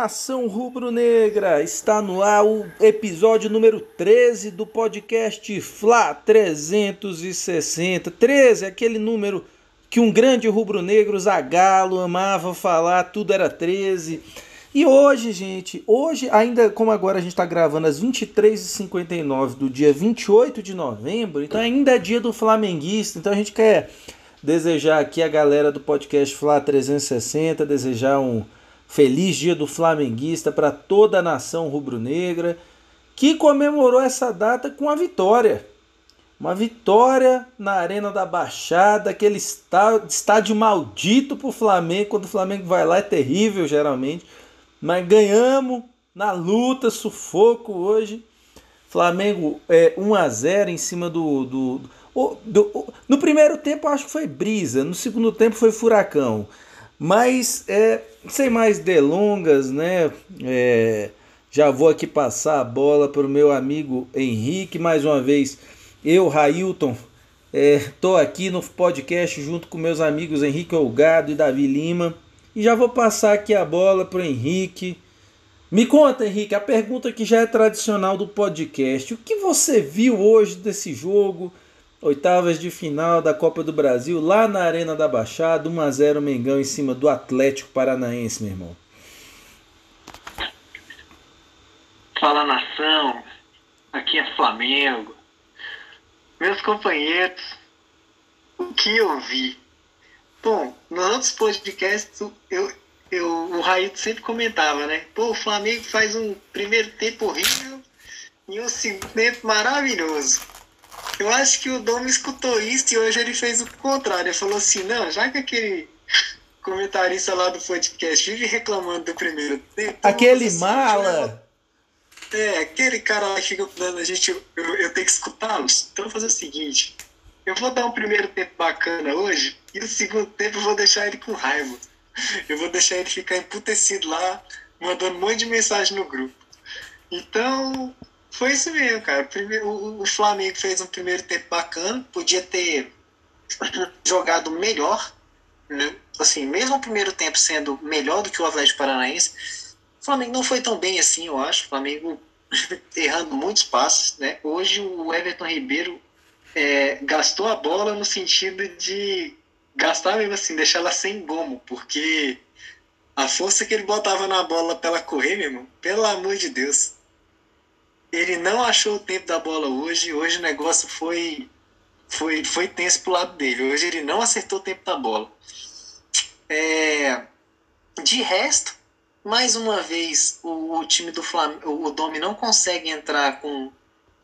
Nação rubro-negra! Está no ar o episódio número 13 do podcast Fla 360. 13, aquele número que um grande rubro-negro, Zagalo, amava falar, tudo era 13. E hoje, gente, hoje, ainda como agora a gente está gravando às 23h59 do dia 28 de novembro, então ainda é dia do flamenguista, então a gente quer desejar aqui a galera do podcast Fla 360, desejar um Feliz Dia do Flamenguista para toda a nação rubro-negra que comemorou essa data com a vitória. Uma vitória na Arena da Baixada, aquele estádio maldito para o Flamengo. Quando o Flamengo vai lá é terrível, geralmente. Mas ganhamos na luta, sufoco hoje. Flamengo é 1 a 0 em cima do, do, do, do, No primeiro tempo acho que foi brisa, no segundo tempo foi furacão. Mas, é, sem mais delongas, né? É, já vou aqui passar a bola para o meu amigo Henrique. Mais uma vez, eu, Railton, estou é, aqui no podcast junto com meus amigos Henrique Olgado e Davi Lima. E já vou passar aqui a bola para o Henrique. Me conta, Henrique, a pergunta que já é tradicional do podcast. O que você viu hoje desse jogo? Oitavas de final da Copa do Brasil, lá na Arena da Baixada, 1 a 0 Mengão em cima do Atlético Paranaense, meu irmão. Fala nação, aqui é Flamengo. Meus companheiros, o que eu vi? Bom, nos outros podcasts eu, eu, o Raíto sempre comentava, né? Pô, o Flamengo faz um primeiro tempo horrível e um segundo tempo maravilhoso. Eu acho que o Dom escutou isso e hoje ele fez o contrário. Ele falou assim: não, já que aquele comentarista lá do podcast vive reclamando do primeiro tempo. Aquele assim, mala! É, aquele cara lá que fica dando a gente. Eu, eu tenho que escutá-los. Então eu vou fazer o seguinte: eu vou dar um primeiro tempo bacana hoje e o segundo tempo eu vou deixar ele com raiva. Eu vou deixar ele ficar emputecido lá, mandando um monte de mensagem no grupo. Então, foi isso mesmo, cara. O, Flamengo fez um primeiro tempo bacana, podia ter jogado melhor, né? assim, mesmo o primeiro tempo sendo melhor do que o Atlético Paranaense, o Flamengo não foi tão bem assim, eu acho. O Flamengo errando muitos passos, né? Hoje o Everton Ribeiro é, gastou a bola no sentido de gastar mesmo assim, deixar ela sem gomo, porque a força que ele botava na bola pra ela correr, meu irmão, pelo amor de Deus ele não achou o tempo da bola hoje. Hoje o negócio foi foi foi tenso pro lado dele. Hoje ele não acertou o tempo da bola. É, de resto, mais uma vez o, o time do Flamengo, o Domi não consegue entrar com,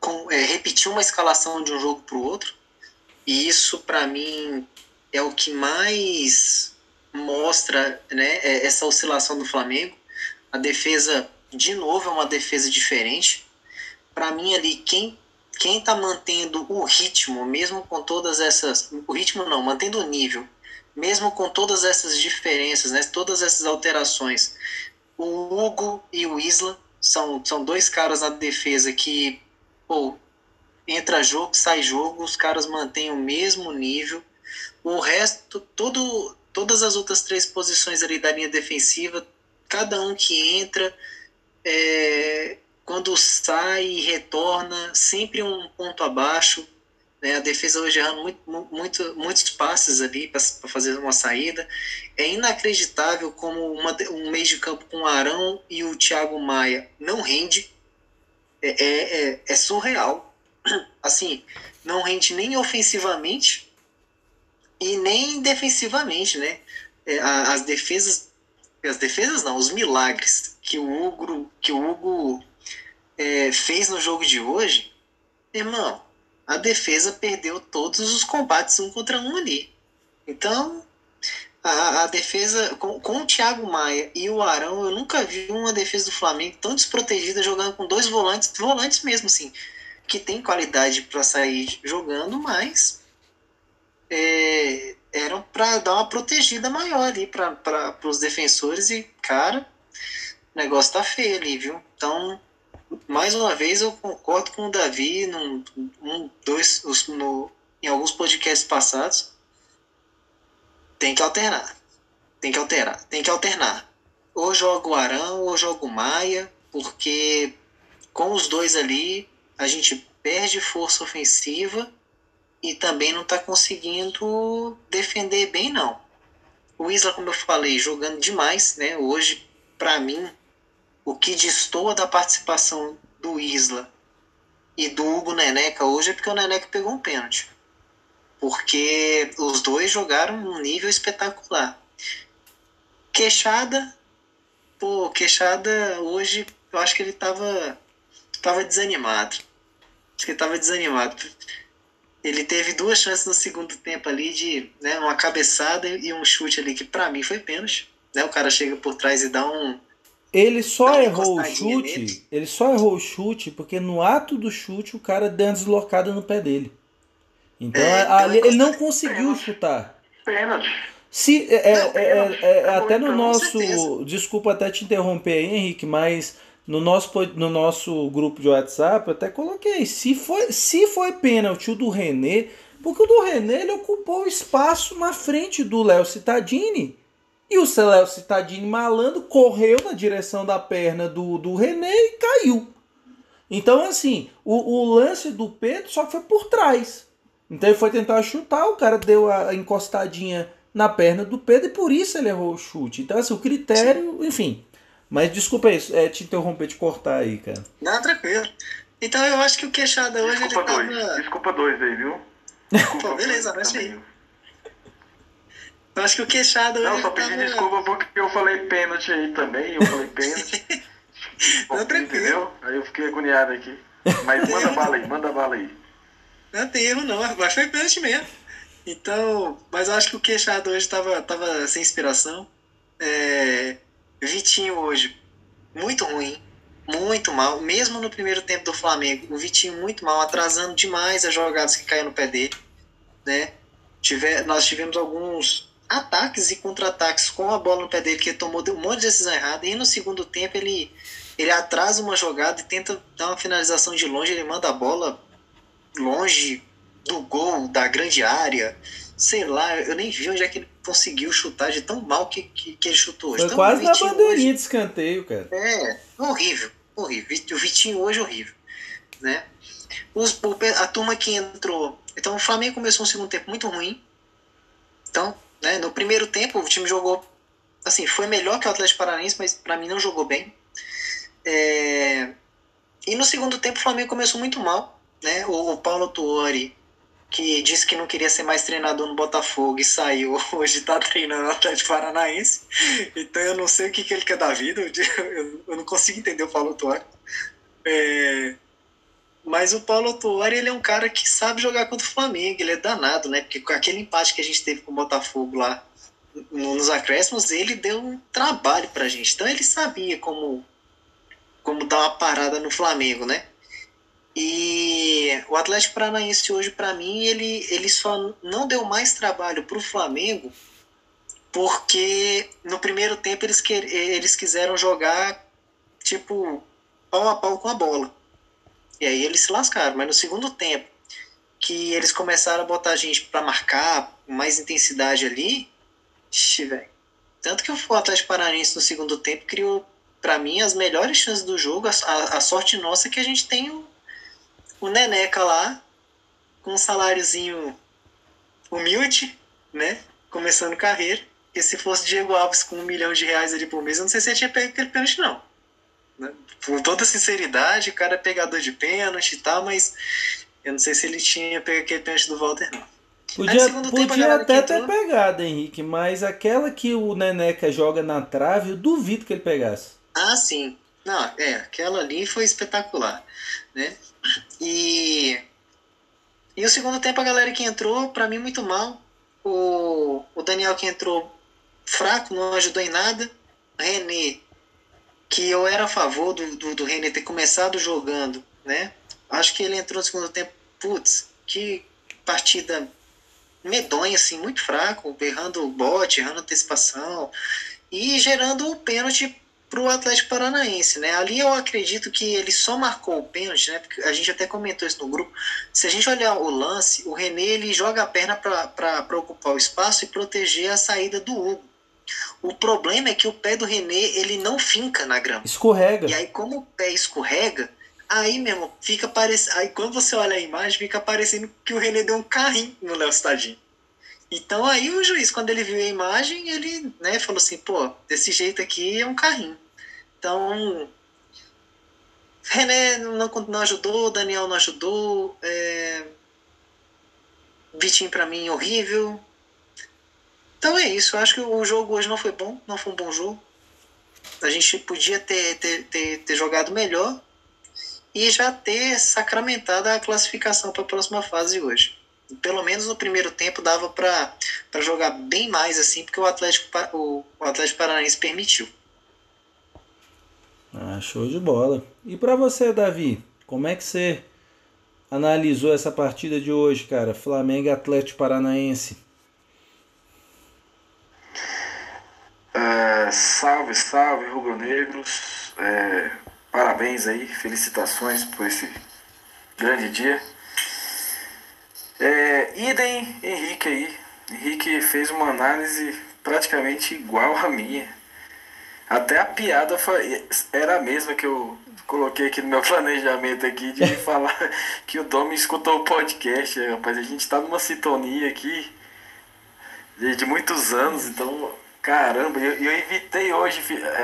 com é, repetir uma escalação de um jogo para o outro. E isso para mim é o que mais mostra né, é, essa oscilação do Flamengo. A defesa, de novo, é uma defesa diferente para mim ali quem quem está mantendo o ritmo, mesmo com todas essas, o ritmo não, mantendo o nível, mesmo com todas essas diferenças, né, todas essas alterações, o Hugo e o Isla são, são dois caras na defesa que, pô, entra jogo, sai jogo, os caras mantêm o mesmo nível. O resto, todo, todas as outras três posições ali da linha defensiva, cada um que entra, é, quando sai e retorna, sempre um ponto abaixo. Né? A defesa hoje errando muito, muito, muitos passes ali para fazer uma saída. É inacreditável como uma, um meio de campo com o Arão e o Thiago Maia não rende. É, é, é, é surreal. Assim, não rende nem ofensivamente e nem defensivamente, né? É, as defesas, as defesas não, os milagres que o Hugo, que o Hugo é, fez no jogo de hoje, irmão, a defesa perdeu todos os combates um contra um ali. Então, a, a defesa, com, com, o Thiago Maia e o Arão, eu nunca vi uma defesa do Flamengo tão desprotegida jogando com dois volantes, volantes mesmo assim, que tem qualidade para sair jogando, mas é, eram para dar uma protegida maior ali para os defensores e, cara, o negócio tá feio ali, viu? Então, mais uma vez eu concordo com o Davi num, um, dois, no, em alguns podcasts passados. Tem que alternar. Tem que alterar. Tem que alternar. ou joga o Arão ou joga o Maia, porque com os dois ali a gente perde força ofensiva e também não está conseguindo defender bem não. O Isla, como eu falei, jogando demais, né? Hoje, para mim, o que destoa da participação do Isla e do Hugo Neneca hoje é porque o Neneca pegou um pênalti. Porque os dois jogaram um nível espetacular. Queixada, pô, Queixada hoje, eu acho que ele tava, tava desanimado. Acho que ele tava desanimado. Ele teve duas chances no segundo tempo ali de né, uma cabeçada e um chute ali que para mim foi pênalti. Né? O cara chega por trás e dá um. Ele só errou o chute. Nele. Ele só errou o chute porque no ato do chute o cara deu uma deslocada no pé dele. Então é, ali, ele não conseguiu chutar. Pênalti. Se, é, é, é, é até no nosso. Desculpa até te interromper aí, Henrique, mas no nosso, no nosso grupo de WhatsApp, eu até coloquei. Se foi, se foi pênalti o do René, porque o do René ele ocupou o espaço na frente do Léo Cittadini. E o Léo Cittadini malandro correu na direção da perna do, do René e caiu. Então, assim, o, o lance do Pedro só foi por trás. Então ele foi tentar chutar, o cara deu a encostadinha na perna do Pedro e por isso ele errou o chute. Então, assim, o critério, Sim. enfim, mas desculpa aí, é, te interromper, te cortar aí, cara. Não, tranquilo. Então eu acho que o queixada hoje desculpa ele dois. tava. Desculpa dois aí, viu? Desculpa Pô, beleza, mexe aí. Eu acho que o queixada hoje. Não, só pedi tava... desculpa porque eu falei pênalti aí também. Eu falei pênalti. Não, tranquilo. Entendeu? Aí eu fiquei agoniado aqui. Mas manda bala aí, manda bala aí. Não tem erro não, mas foi pênalti mesmo. Então, mas eu acho que o queixado hoje tava, tava sem inspiração. É, Vitinho hoje, muito ruim, muito mal. Mesmo no primeiro tempo do Flamengo, o Vitinho muito mal, atrasando demais as jogadas que caíram no pé dele. Né? Tiver, nós tivemos alguns ataques e contra-ataques com a bola no pé dele, que ele tomou um monte de decisão errada. E no segundo tempo ele, ele atrasa uma jogada e tenta dar uma finalização de longe, ele manda a bola longe do gol, da grande área. Sei lá, eu nem vi onde é que ele conseguiu chutar de tão mal que, que, que ele chutou hoje. Foi então, quase na bandeirinha de escanteio, cara. É, horrível, horrível. O Vitinho hoje horrível, né? Os, a turma que entrou... Então o Flamengo começou um segundo tempo muito ruim. Então, né, no primeiro tempo o time jogou... Assim, foi melhor que o Atlético Paranaense, mas para mim não jogou bem. É, e no segundo tempo o Flamengo começou muito mal. Né? O, o Paulo Tuori que disse que não queria ser mais treinador no Botafogo e saiu, hoje está treinando no Atlético Paranaense. Então eu não sei o que, que ele quer da vida, eu, não consigo entender o Paulo Tuori. É, mas o Paulo Tuori ele é um cara que sabe jogar contra o Flamengo, ele é danado, né? Porque com aquele empate que a gente teve com o Botafogo lá nos acréscimos, ele deu um trabalho pra gente. Então ele sabia como, como dar uma parada no Flamengo, né? E o Atlético Paranaense hoje, para mim, ele, ele só não deu mais trabalho para o Flamengo porque no primeiro tempo eles, que, eles quiseram jogar tipo pau a pau com a bola. E aí eles se lascaram. Mas no segundo tempo, que eles começaram a botar a gente para marcar mais intensidade ali, velho. Tanto que o Atlético Paranaense no segundo tempo criou, para mim, as melhores chances do jogo. A, a, a sorte nossa é que a gente tem o o Neneca lá, com um saláriozinho humilde, né? Começando carreira. E se fosse Diego Alves com um milhão de reais ali por mês, eu não sei se ele tinha pego aquele pênalti, não. Né? Com toda sinceridade, o cara é pegador de pênalti e tal, mas eu não sei se ele tinha pego aquele pênalti do Walter, não. Podia, podia até ter pegado, Henrique, mas aquela que o Neneca joga na trave, eu duvido que ele pegasse. Ah, sim. Não, é, aquela ali foi espetacular, né? E, e o segundo tempo a galera que entrou, para mim, muito mal. O, o Daniel que entrou fraco, não ajudou em nada. René, que eu era a favor do, do, do René ter começado jogando, né? Acho que ele entrou no segundo tempo, putz, que partida medonha, assim, muito fraco, errando o bote, errando antecipação e gerando o pênalti para o Atlético Paranaense, né? Ali eu acredito que ele só marcou o pênalti, né? Porque a gente até comentou isso no grupo. Se a gente olhar o lance, o René ele joga a perna para ocupar o espaço e proteger a saída do Hugo. O problema é que o pé do René, ele não finca na grama. Escorrega. E aí, como o pé escorrega, aí mesmo, fica parecendo. Aí quando você olha a imagem, fica parecendo que o René deu um carrinho no Léo Stadinho. Então aí o juiz, quando ele viu a imagem, ele né, falou assim, pô, desse jeito aqui é um carrinho. Então, René não, não ajudou, Daniel não ajudou, é... Vitinho pra mim horrível. Então é isso, eu acho que o jogo hoje não foi bom, não foi um bom jogo. A gente podia ter, ter, ter, ter jogado melhor e já ter sacramentado a classificação para a próxima fase hoje pelo menos no primeiro tempo dava para jogar bem mais assim, porque o Atlético, o, o Atlético Paranaense permitiu. Ah, show de bola. E para você, Davi, como é que você analisou essa partida de hoje, cara? Flamengo e Atlético Paranaense. É, salve, salve, rubro-negros. É, parabéns aí, felicitações por esse grande dia. É, idem Henrique aí. Henrique fez uma análise praticamente igual a minha. Até a piada foi, era a mesma que eu coloquei aqui no meu planejamento aqui de falar que o Dom escutou o podcast, rapaz. A gente tá numa sintonia aqui de muitos anos, então, caramba, eu, eu evitei hoje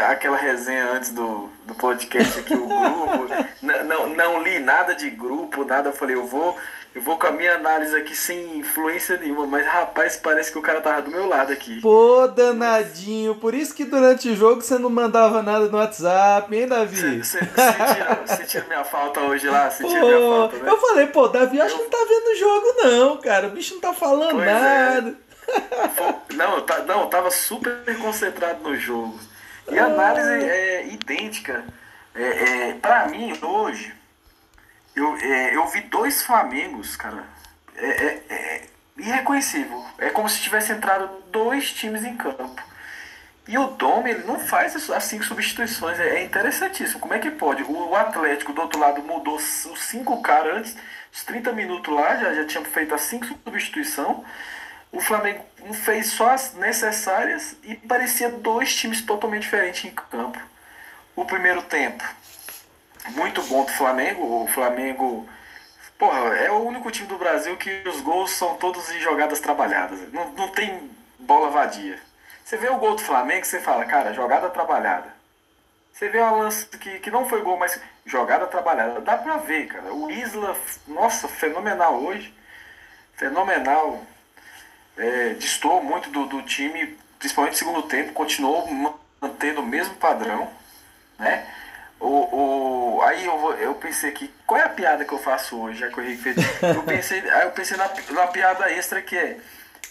aquela resenha antes do, do podcast aqui, o grupo. não, não, não li nada de grupo, nada. Eu falei, eu vou eu vou com a minha análise aqui sem influência nenhuma, mas rapaz, parece que o cara tava do meu lado aqui. Pô, danadinho. Por isso que durante o jogo você não mandava nada no WhatsApp, hein, Davi? Você sentiu minha falta hoje lá? Sentiu minha falta, né? Eu falei, pô, Davi acho eu... que não tá vendo o jogo, não, cara. O bicho não tá falando pois é. nada. É. Não, tá, não, tava super concentrado no jogo. E a análise é idêntica. É, é, pra mim, hoje eu, é, eu vi dois Flamengos, cara. É, é, é, irreconhecível. É como se tivesse entrado dois times em campo. E o Dom, ele não faz as cinco substituições. É, é interessantíssimo. Como é que pode? O Atlético do outro lado mudou os cinco caras antes, os 30 minutos lá, já, já tinha feito as cinco substituições. O Flamengo fez só as necessárias e parecia dois times totalmente diferentes em campo. O primeiro tempo, muito bom do Flamengo. O Flamengo, porra, é o único time do Brasil que os gols são todos em jogadas trabalhadas. Não, não tem bola vadia. Você vê o gol do Flamengo, você fala, cara, jogada trabalhada. Você vê uma lance que, que não foi gol, mas jogada trabalhada. Dá pra ver, cara. O Isla, nossa, fenomenal hoje. Fenomenal. É, distou muito do, do time, principalmente no segundo tempo. Continuou mantendo o mesmo padrão, né? O, o, aí eu, eu pensei aqui, qual é a piada que eu faço hoje, já que o Henrique fez? Eu pensei, aí eu pensei na, na piada extra que é.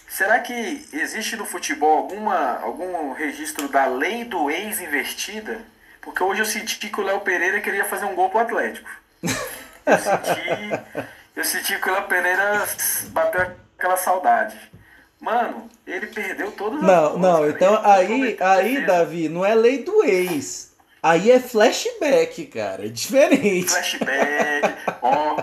Será que existe no futebol alguma, algum registro da lei do ex invertida? Porque hoje eu senti que o Léo Pereira queria fazer um gol pro Atlético. Eu senti, eu senti que o Léo Pereira bateu aquela saudade. Mano, ele perdeu todas não, as Não, não, então aí, aí, Davi, não é lei do ex. Aí é flashback, cara. É diferente. Flashback. Ó,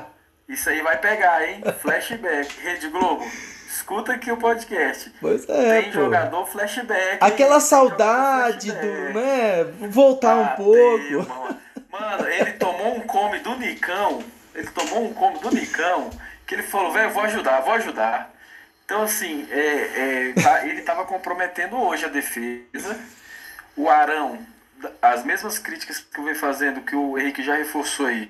isso aí vai pegar, hein? Flashback. Rede Globo. Escuta aqui o podcast. Pois é. Tem pô. jogador flashback. Aquela saudade do, né? Voltar um pouco. Mano. mano, ele tomou um come do Nicão. Ele tomou um come do Nicão. Que ele falou, velho, vou ajudar, vou ajudar. Então, assim, é, é, tá, ele tava comprometendo hoje a defesa. O Arão as mesmas críticas que eu venho fazendo, que o Henrique já reforçou aí.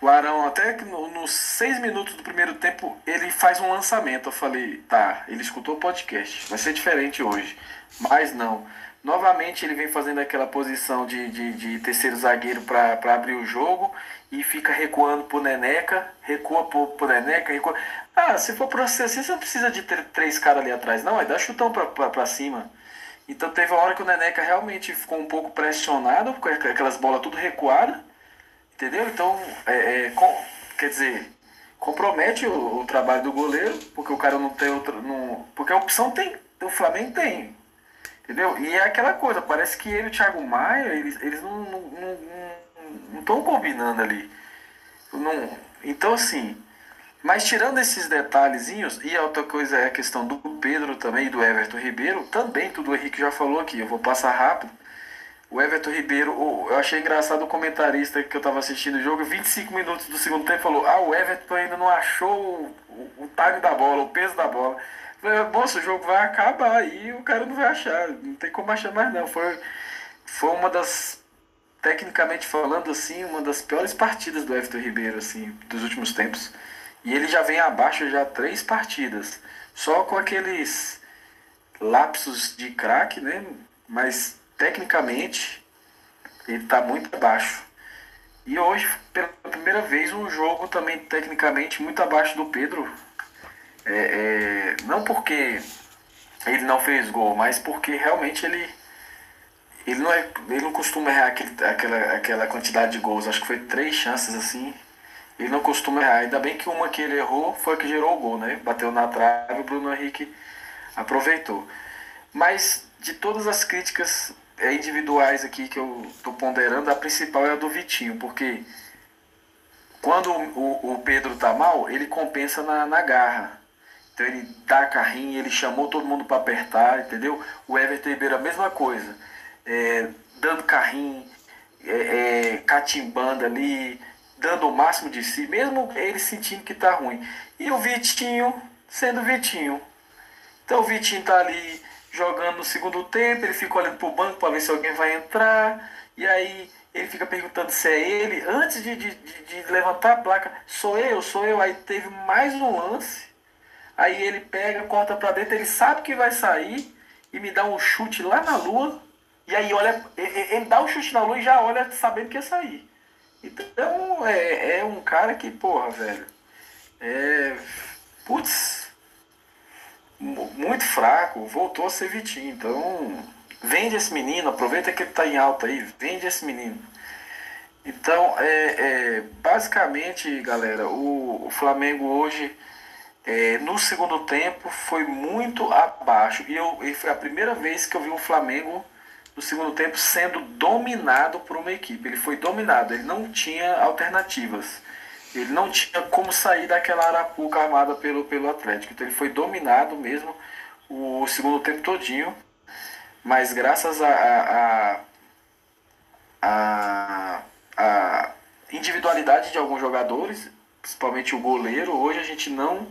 O Arão, até que no, nos seis minutos do primeiro tempo, ele faz um lançamento. Eu falei, tá, ele escutou o podcast, vai ser diferente hoje. Mas não. Novamente ele vem fazendo aquela posição de, de, de terceiro zagueiro para abrir o jogo e fica recuando pro Neneca, recua pro, pro Neneca, recua. Ah, se for pra ser assim, você não precisa de ter três caras ali atrás, não, é dar chutão pra cima. Então teve uma hora que o Neneca realmente ficou um pouco pressionado, com aquelas bolas tudo recuadas, entendeu? Então, é, é, com, quer dizer, compromete o, o, trabalho do goleiro, porque o cara não tem outra. Não, porque a opção tem, o Flamengo tem. Entendeu? E é aquela coisa, parece que ele e o Thiago Maia, eles, eles não estão não, não, não combinando ali. Não, então assim, Mas tirando esses detalhezinhos, e a outra coisa é a questão do Pedro também, do Everton Ribeiro, também tudo o Henrique já falou aqui, eu vou passar rápido. O Everton Ribeiro, eu achei engraçado o comentarista que eu estava assistindo o jogo, 25 minutos do segundo tempo, falou: Ah, o Everton ainda não achou o, o, o time da bola, o peso da bola. Moça, o jogo vai acabar e o cara não vai achar, não tem como achar mais não. Foi, foi uma das, tecnicamente falando assim, uma das piores partidas do Everton Ribeiro, assim, dos últimos tempos. E ele já vem abaixo já três partidas. Só com aqueles lapsos de craque, né? Mas tecnicamente, ele está muito abaixo. E hoje, pela primeira vez, um jogo também tecnicamente muito abaixo do Pedro. É, é, não porque ele não fez gol, mas porque realmente ele ele não, é, ele não costuma errar aquele, aquela, aquela quantidade de gols. Acho que foi três chances assim. Ele não costuma errar. Ainda bem que uma que ele errou foi a que gerou o gol, né? Bateu na trave o Bruno Henrique aproveitou. Mas de todas as críticas é, individuais aqui que eu estou ponderando, a principal é a do Vitinho, porque quando o, o Pedro tá mal, ele compensa na, na garra. Então ele dá carrinho, ele chamou todo mundo para apertar, entendeu? O Everton Ribeiro a mesma coisa, é, dando carrinho, é, é, catimbando ali, dando o máximo de si, mesmo ele sentindo que tá ruim. E o Vitinho sendo Vitinho. Então o Vitinho tá ali jogando no segundo tempo, ele fica olhando pro banco para ver se alguém vai entrar, e aí ele fica perguntando se é ele, antes de, de, de, de levantar a placa, sou eu, sou eu, aí teve mais um lance, aí ele pega, corta para dentro, ele sabe que vai sair, e me dá um chute lá na lua, e aí olha, ele dá um chute na lua e já olha sabendo que ia sair. Então é, é um cara que, porra, velho, é. Putz, muito fraco, voltou a ser Vitinho. Então, vende esse menino, aproveita que ele está em alta aí, vende esse menino. Então, é, é basicamente, galera, o, o Flamengo hoje, é, no segundo tempo, foi muito abaixo. E, eu, e foi a primeira vez que eu vi o Flamengo no segundo tempo sendo dominado por uma equipe. Ele foi dominado, ele não tinha alternativas. Ele não tinha como sair daquela arapuca armada pelo, pelo Atlético. Então ele foi dominado mesmo o segundo tempo todinho. Mas graças a, a, a, a individualidade de alguns jogadores, principalmente o goleiro, hoje a gente não,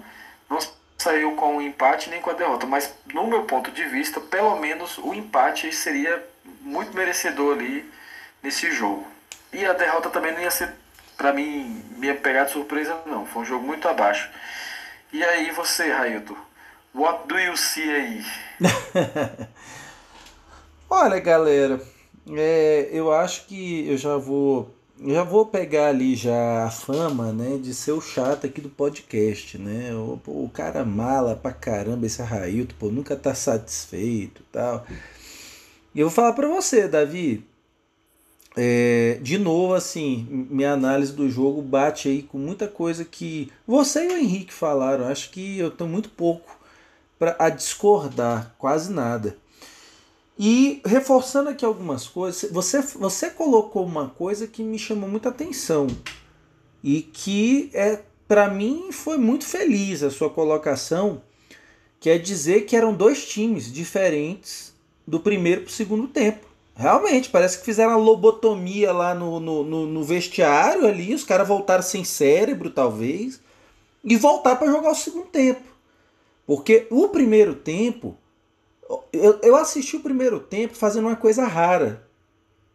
não saiu com o empate nem com a derrota. Mas no meu ponto de vista, pelo menos o empate seria muito merecedor ali nesse jogo. E a derrota também não ia ser para mim, me pegar de surpresa, não. Foi um jogo muito abaixo. E aí, você, Railton, what do you see aí? Olha, galera, é, eu acho que eu já vou já vou pegar ali já a fama, né, de ser o chato aqui do podcast, né? O, o cara mala pra caramba esse Railton, pô, nunca tá satisfeito, tal. E eu vou falar para você, Davi, é, de novo, assim, minha análise do jogo bate aí com muita coisa que você e o Henrique falaram. Acho que eu estou muito pouco para a discordar, quase nada. E reforçando aqui algumas coisas, você, você colocou uma coisa que me chamou muita atenção e que é para mim foi muito feliz a sua colocação, que é dizer que eram dois times diferentes do primeiro para o segundo tempo. Realmente, parece que fizeram a lobotomia lá no, no, no, no vestiário ali, os caras voltaram sem cérebro, talvez, e voltar para jogar o segundo tempo. Porque o primeiro tempo, eu, eu assisti o primeiro tempo fazendo uma coisa rara.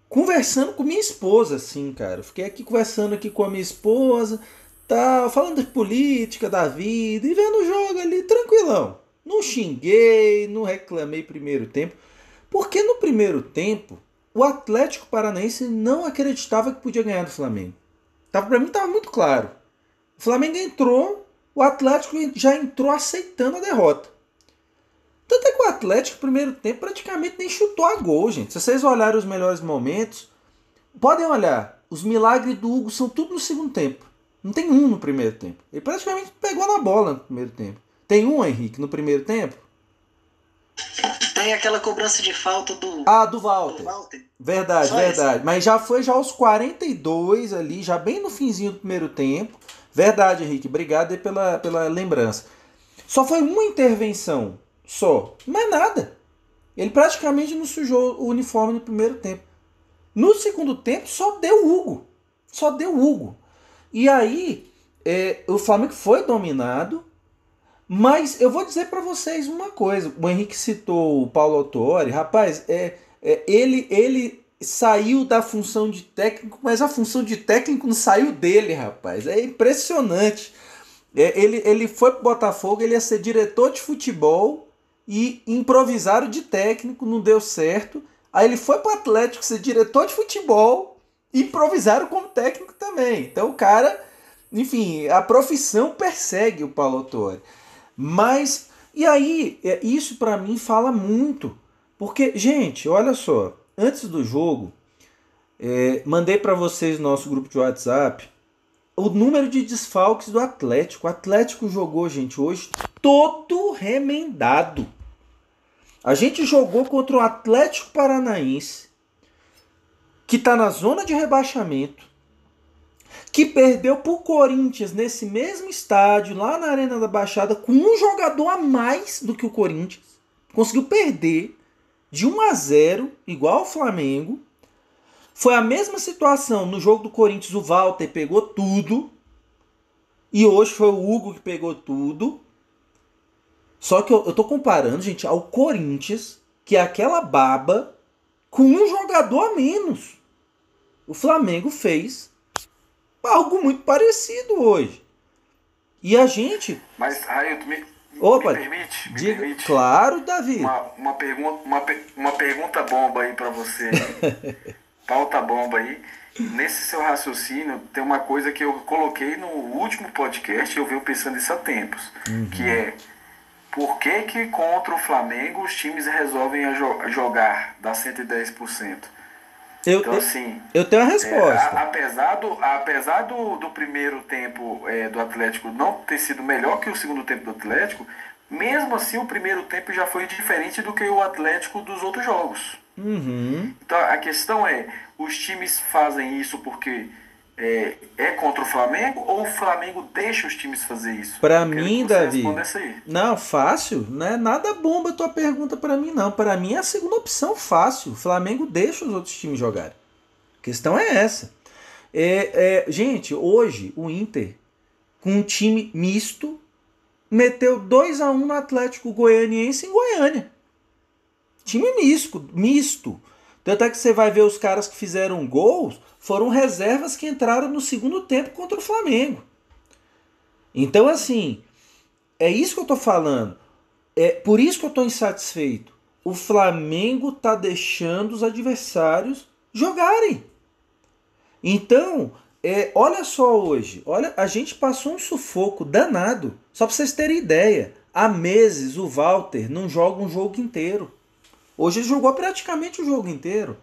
Conversando com minha esposa, assim, cara. Fiquei aqui conversando aqui com a minha esposa, tal, falando de política, da vida, e vendo o jogo ali, tranquilão. Não xinguei, não reclamei primeiro tempo. Porque no primeiro tempo, o Atlético Paranaense não acreditava que podia ganhar do Flamengo. Para mim estava muito claro. O Flamengo entrou, o Atlético já entrou aceitando a derrota. Tanto é que o Atlético, no primeiro tempo, praticamente nem chutou a gol, gente. Se vocês olharem os melhores momentos, podem olhar. Os milagres do Hugo são tudo no segundo tempo. Não tem um no primeiro tempo. Ele praticamente pegou na bola no primeiro tempo. Tem um, Henrique, no primeiro tempo? Tem aquela cobrança de falta do. Ah, do Walter. Do Walter. Verdade, Só verdade. Esse. Mas já foi já aos 42 ali, já bem no finzinho do primeiro tempo. Verdade, Henrique. Obrigado pela, pela lembrança. Só foi uma intervenção só, mais nada. Ele praticamente não sujou o uniforme no primeiro tempo. No segundo tempo só deu Hugo. Só deu Hugo. E aí é, o Flamengo foi dominado, mas eu vou dizer para vocês uma coisa. O Henrique citou o Paulo Autori. Rapaz, é, é, ele, ele saiu da função de técnico, mas a função de técnico não saiu dele, rapaz. É impressionante. É, ele, ele foi pro Botafogo, ele ia ser diretor de futebol e improvisaram de técnico, não deu certo. Aí ele foi pro Atlético ser diretor de futebol e improvisaram como técnico também. Então o cara, enfim, a profissão persegue o Paulo Autori. Mas, e aí, é, isso para mim fala muito. Porque, gente, olha só, antes do jogo, é, mandei para vocês no nosso grupo de WhatsApp o número de desfalques do Atlético. O Atlético jogou, gente, hoje todo remendado. A gente jogou contra o Atlético Paranaense, que está na zona de rebaixamento, que perdeu para o Corinthians nesse mesmo estádio, lá na Arena da Baixada, com um jogador a mais do que o Corinthians. Conseguiu perder de 1 a 0, igual ao Flamengo. Foi a mesma situação no jogo do Corinthians, o Walter pegou tudo. E hoje foi o Hugo que pegou tudo. Só que eu, eu tô comparando, gente, ao Corinthians, que é aquela baba, com um jogador a menos. O Flamengo fez algo muito parecido hoje. E a gente. Mas, Raio, me, Opa, me permite? Me diga, permite? Claro, Davi. Uma, uma, pergunta, uma, uma pergunta bomba aí pra você. Pauta bomba aí. Nesse seu raciocínio, tem uma coisa que eu coloquei no último podcast e eu venho pensando isso há tempos. Que é por que, que contra o Flamengo os times resolvem a jo- a jogar, dar 110%? Eu, Então, eu, assim, eu tenho uma é, resposta. a- apesar do, apesar do, do primeiro tempo é, do Atlético não ter sido melhor que o segundo tempo do Atlético, mesmo assim o primeiro tempo já foi diferente do que o Atlético dos outros jogos. Uhum. Então a questão é, os times fazem isso porque é, é contra o Flamengo ou o Flamengo deixa os times fazer isso? Pra Quero mim, Davi, responda isso aí. Não, fácil, né? Nada bomba a tua pergunta para mim, não. Para mim é a segunda opção fácil. O Flamengo deixa os outros times jogarem. A questão é essa. É, é, gente, hoje o Inter, com um time misto, meteu 2 a 1 no Atlético Goianiense em Goiânia. Time misto, misto. Tanto é que você vai ver os caras que fizeram gols, foram reservas que entraram no segundo tempo contra o Flamengo. Então, assim, é isso que eu tô falando. É por isso que eu tô insatisfeito. O Flamengo tá deixando os adversários jogarem. Então, é, olha só hoje, olha, a gente passou um sufoco danado. Só para vocês terem ideia, há meses o Walter não joga um jogo inteiro. Hoje ele jogou praticamente o jogo inteiro.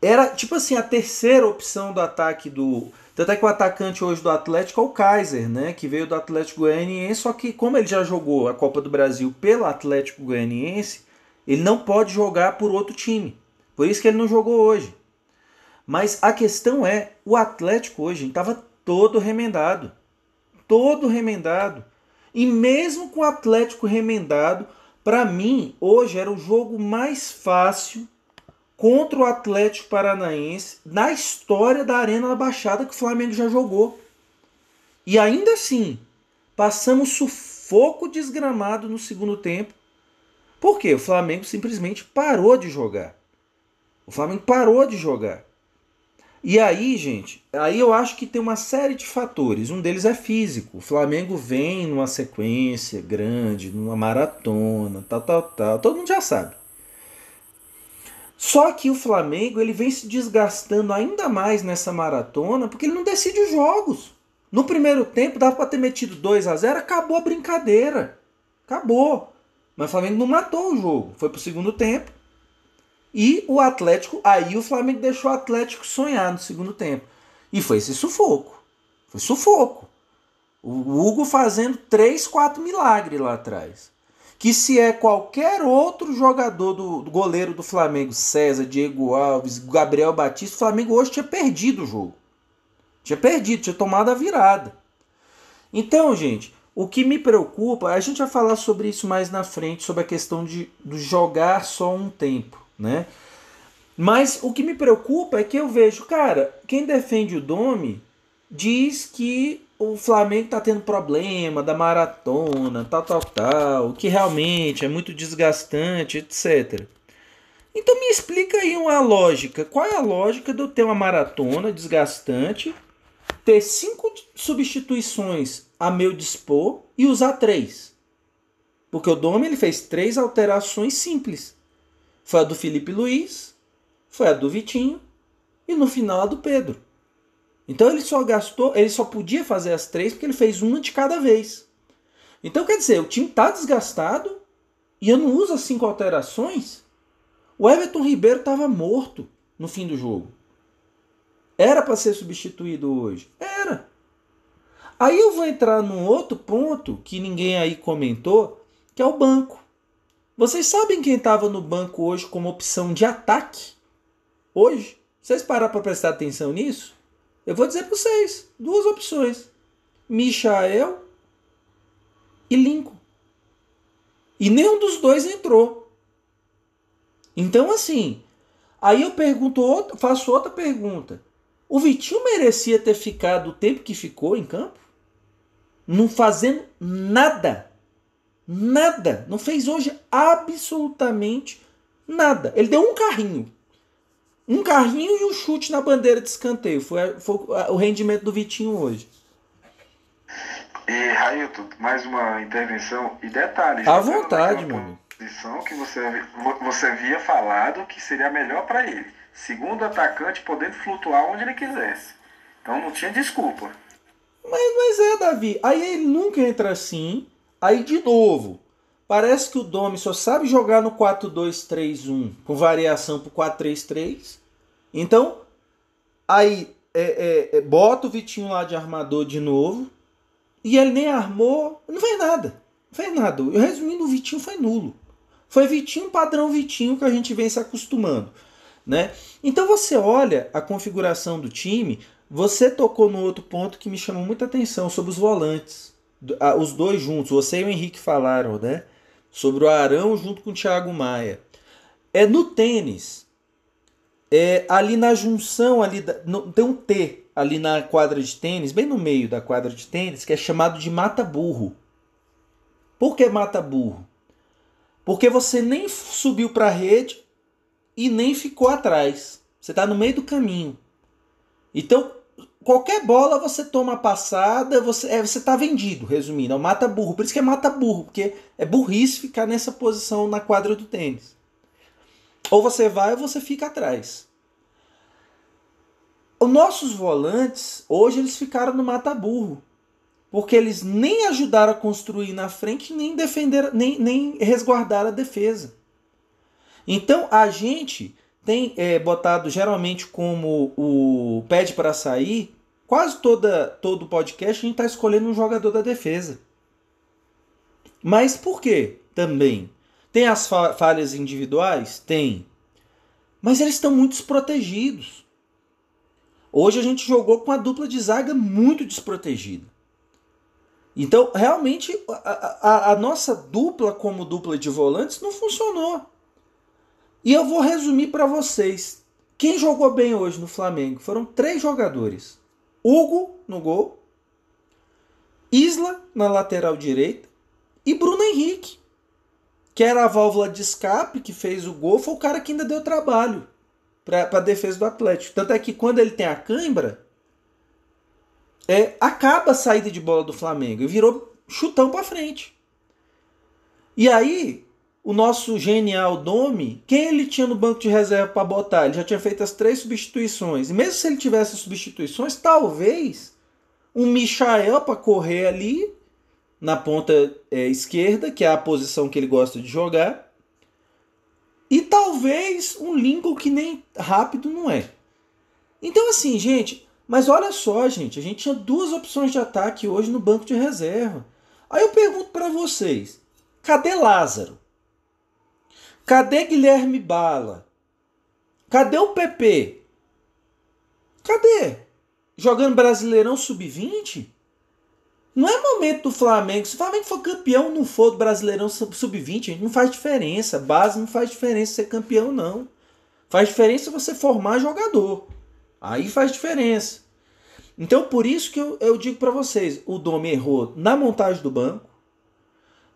Era tipo assim a terceira opção do ataque do. Tanto é que o atacante hoje do Atlético é o Kaiser, né? Que veio do Atlético Goianiense, só que como ele já jogou a Copa do Brasil pelo Atlético Goianiense, ele não pode jogar por outro time. Por isso que ele não jogou hoje. Mas a questão é, o Atlético hoje estava todo remendado. Todo remendado. E mesmo com o Atlético remendado, para mim, hoje era o jogo mais fácil contra o Atlético Paranaense na história da Arena da Baixada que o Flamengo já jogou. E ainda assim, passamos sufoco desgramado no segundo tempo. Por quê? O Flamengo simplesmente parou de jogar. O Flamengo parou de jogar. E aí, gente, aí eu acho que tem uma série de fatores. Um deles é físico. O Flamengo vem numa sequência grande, numa maratona, tal, tal, tal. Todo mundo já sabe. Só que o Flamengo ele vem se desgastando ainda mais nessa maratona porque ele não decide os jogos. No primeiro tempo dava para ter metido 2 a 0 acabou a brincadeira. Acabou. Mas o Flamengo não matou o jogo. Foi pro segundo tempo. E o Atlético, aí o Flamengo deixou o Atlético sonhar no segundo tempo. E foi esse sufoco. Foi sufoco. O Hugo fazendo 3, 4 milagres lá atrás. Que se é qualquer outro jogador do, do goleiro do Flamengo, César, Diego Alves, Gabriel Batista, o Flamengo hoje tinha perdido o jogo. Tinha perdido, tinha tomado a virada. Então, gente, o que me preocupa, a gente vai falar sobre isso mais na frente, sobre a questão de, de jogar só um tempo, né? Mas o que me preocupa é que eu vejo, cara, quem defende o Domi diz que o Flamengo está tendo problema da maratona, tal, tal, tal, que realmente é muito desgastante, etc. Então me explica aí uma lógica. Qual é a lógica de eu ter uma maratona desgastante, ter cinco substituições a meu dispor e usar três? Porque o Domi ele fez três alterações simples. Foi a do Felipe Luiz, foi a do Vitinho e no final a do Pedro. Então ele só gastou, ele só podia fazer as três porque ele fez uma de cada vez. Então quer dizer, o time está desgastado e eu não uso as cinco alterações. O Everton Ribeiro estava morto no fim do jogo. Era para ser substituído hoje. Era. Aí eu vou entrar num outro ponto que ninguém aí comentou, que é o banco. Vocês sabem quem estava no banco hoje como opção de ataque? hoje, vocês parar para prestar atenção nisso, eu vou dizer para vocês duas opções: Michael e Lincoln. E nenhum dos dois entrou. Então, assim, aí eu pergunto, faço outra pergunta. O Vitinho merecia ter ficado o tempo que ficou em campo? Não fazendo nada. Nada. Não fez hoje absolutamente nada. Ele deu um carrinho um carrinho e um chute na bandeira de escanteio. Foi, foi o rendimento do Vitinho hoje. E, Railton, mais uma intervenção. E detalhe, à vontade, mano. Posição que você, você havia falado que seria melhor para ele. Segundo atacante, podendo flutuar onde ele quisesse. Então não tinha desculpa. Mas, mas é, Davi. Aí ele nunca entra assim. Aí de novo. Parece que o Domi só sabe jogar no 4-2-3-1 com variação pro 4-3-3. Então, aí é, é, é, bota o Vitinho lá de armador de novo. E ele nem armou, não fez nada. Não fez nada. Resumindo, o Vitinho foi nulo. Foi Vitinho padrão Vitinho que a gente vem se acostumando. Né? Então você olha a configuração do time, você tocou no outro ponto que me chamou muita atenção sobre os volantes. Os dois juntos, você e o Henrique falaram, né? Sobre o Arão junto com o Thiago Maia. É no tênis. É ali na junção ali da, no, tem um T ali na quadra de tênis, bem no meio da quadra de tênis, que é chamado de mata burro. Por que mata burro? Porque você nem subiu para a rede e nem ficou atrás. Você está no meio do caminho. Então, qualquer bola você toma passada, você é, você tá vendido, resumindo, é o mata burro. Por isso que é mata burro, porque é burrice ficar nessa posição na quadra do tênis. Ou você vai ou você fica atrás. Os nossos volantes, hoje eles ficaram no mata burro. Porque eles nem ajudaram a construir na frente, nem defender, nem, nem resguardar a defesa. Então a gente tem é, botado geralmente como o pede para sair, quase toda todo podcast a gente está escolhendo um jogador da defesa. Mas por quê? Também. Tem as falhas individuais? Tem. Mas eles estão muito desprotegidos. Hoje a gente jogou com a dupla de zaga muito desprotegida. Então, realmente, a, a, a nossa dupla como dupla de volantes não funcionou. E eu vou resumir para vocês. Quem jogou bem hoje no Flamengo foram três jogadores: Hugo no gol, Isla na lateral direita e Bruno Henrique, que era a válvula de escape que fez o gol, foi o cara que ainda deu trabalho para a defesa do Atlético. Tanto é que quando ele tem a cãibra, é, acaba a saída de bola do Flamengo e virou chutão para frente. E aí, o nosso genial Domi, quem ele tinha no banco de reserva para botar? Ele já tinha feito as três substituições. E mesmo se ele tivesse substituições, talvez um Michael para correr ali na ponta é, esquerda, que é a posição que ele gosta de jogar. E talvez um Lincoln que nem rápido não é. Então assim, gente, mas olha só, gente, a gente tinha duas opções de ataque hoje no banco de reserva. Aí eu pergunto para vocês, cadê Lázaro? Cadê Guilherme Bala? Cadê o PP? Cadê? Jogando Brasileirão Sub-20? Não é momento do Flamengo. Se o Flamengo for campeão, não for do Brasileirão Sub-20, não faz diferença. Base não faz diferença ser campeão, não. Faz diferença você formar jogador. Aí faz diferença. Então, por isso que eu, eu digo para vocês: o Domi errou na montagem do banco.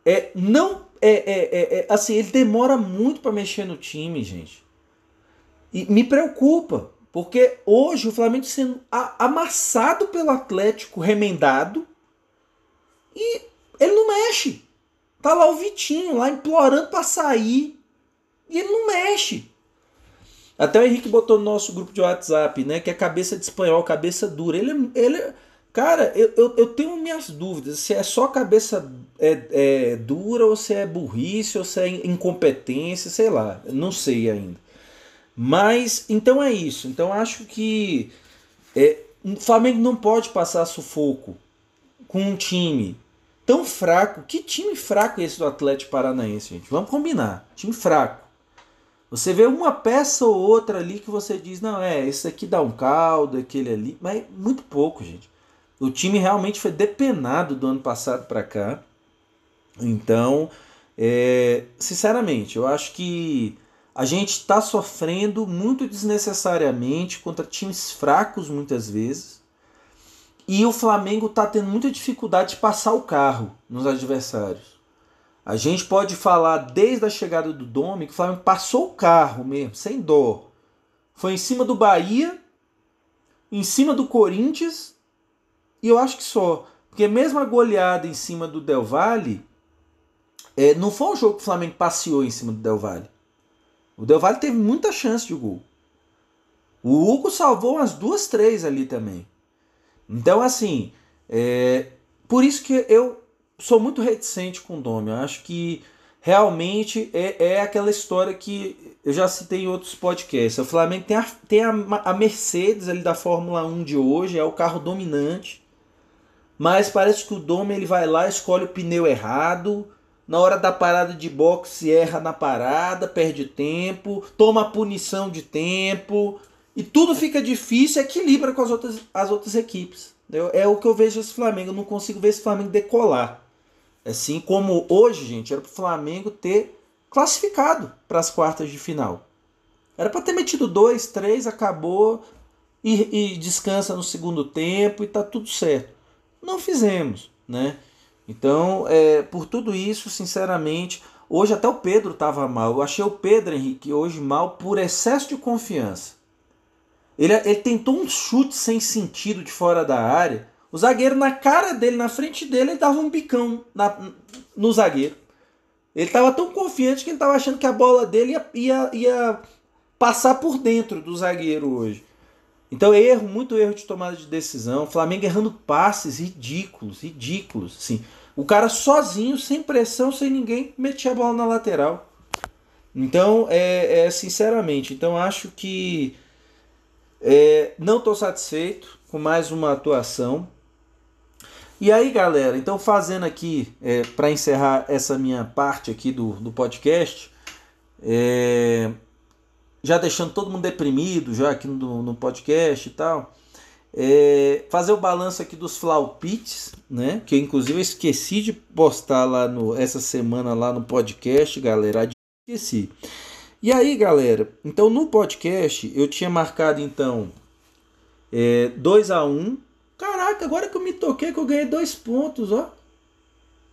É, não é, é, é, é assim, ele demora muito para mexer no time, gente. E me preocupa, porque hoje o Flamengo sendo amassado pelo Atlético remendado e ele não mexe. Tá lá o Vitinho lá implorando para sair e ele não mexe. Até o Henrique botou no nosso grupo de WhatsApp, né? Que é cabeça de espanhol, cabeça dura. Ele, ele cara, eu, eu, eu tenho minhas dúvidas se é só cabeça é, é, dura ou se é burrice ou se é incompetência, sei lá. Não sei ainda. Mas, então é isso. Então acho que é, o Flamengo não pode passar sufoco com um time tão fraco. Que time fraco é esse do Atlético Paranaense, gente? Vamos combinar. Time fraco. Você vê uma peça ou outra ali que você diz, não, é, esse aqui dá um caldo, aquele ali, mas muito pouco, gente. O time realmente foi depenado do ano passado para cá. Então, é, sinceramente, eu acho que a gente está sofrendo muito desnecessariamente contra times fracos muitas vezes. E o Flamengo está tendo muita dificuldade de passar o carro nos adversários. A gente pode falar desde a chegada do Dome que o Flamengo passou o carro mesmo, sem dó. Foi em cima do Bahia, em cima do Corinthians, e eu acho que só. Porque mesmo a goleada em cima do Del Valle, é, não foi um jogo que o Flamengo passeou em cima do Del Valle. O Del Valle teve muita chance de gol. O Hugo salvou umas duas, três ali também. Então, assim, é, por isso que eu sou muito reticente com o Domi. Eu acho que realmente é, é aquela história que eu já citei em outros podcasts. O Flamengo tem a, tem a, a Mercedes ali da Fórmula 1 de hoje, é o carro dominante. Mas parece que o Domi ele vai lá, escolhe o pneu errado. Na hora da parada de boxe, erra na parada, perde tempo, toma punição de tempo. E tudo fica difícil, equilibra com as outras, as outras equipes. É o que eu vejo esse Flamengo. Eu não consigo ver esse Flamengo decolar. Assim como hoje, gente, era para o Flamengo ter classificado para as quartas de final. Era para ter metido dois, três, acabou e, e, descansa no segundo tempo e tá tudo certo. Não fizemos, né? Então, é, por tudo isso, sinceramente, hoje até o Pedro estava mal. Eu achei o Pedro Henrique hoje mal por excesso de confiança. Ele, ele tentou um chute sem sentido de fora da área o zagueiro, na cara dele, na frente dele, ele dava um bicão na, no zagueiro. Ele estava tão confiante que ele estava achando que a bola dele ia, ia, ia passar por dentro do zagueiro hoje. Então, erro, muito erro de tomada de decisão. Flamengo errando passes ridículos, ridículos. Assim. O cara sozinho, sem pressão, sem ninguém, metia a bola na lateral. Então, é, é sinceramente, então acho que é, não estou satisfeito com mais uma atuação. E aí, galera, então fazendo aqui, é, para encerrar essa minha parte aqui do, do podcast, é, já deixando todo mundo deprimido já aqui no, no podcast e tal, é, fazer o balanço aqui dos flaupites, né? Que eu inclusive esqueci de postar lá no, essa semana lá no podcast, galera. Esqueci. E aí, galera, então no podcast eu tinha marcado então é, 2 a 1 Caraca, agora que eu me toquei que eu ganhei dois pontos, ó.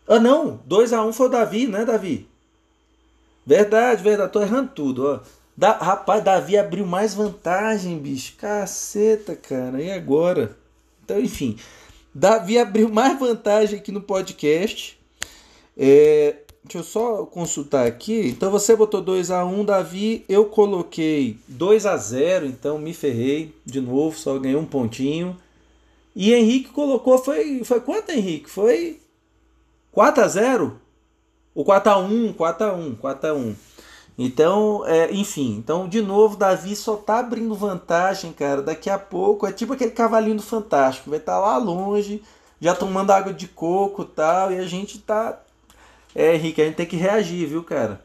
Ah, não. 2x1 um foi o Davi, né, Davi? Verdade, verdade. Tô errando tudo, ó. Da, rapaz, Davi abriu mais vantagem, bicho. Caceta, cara. E agora? Então, enfim. Davi abriu mais vantagem aqui no podcast. É, deixa eu só consultar aqui. Então você botou 2 a 1 Davi. Eu coloquei 2 a 0 então me ferrei de novo, só ganhei um pontinho. E Henrique colocou, foi, foi quanto, Henrique? Foi 4 a 0 O 4 a 1 4 a 1 4 a 1 Então, é, enfim, então de novo, Davi só tá abrindo vantagem, cara. Daqui a pouco é tipo aquele cavalinho do Fantástico, vai estar tá lá longe, já tomando água de coco tal, e a gente tá. É, Henrique, a gente tem que reagir, viu, cara?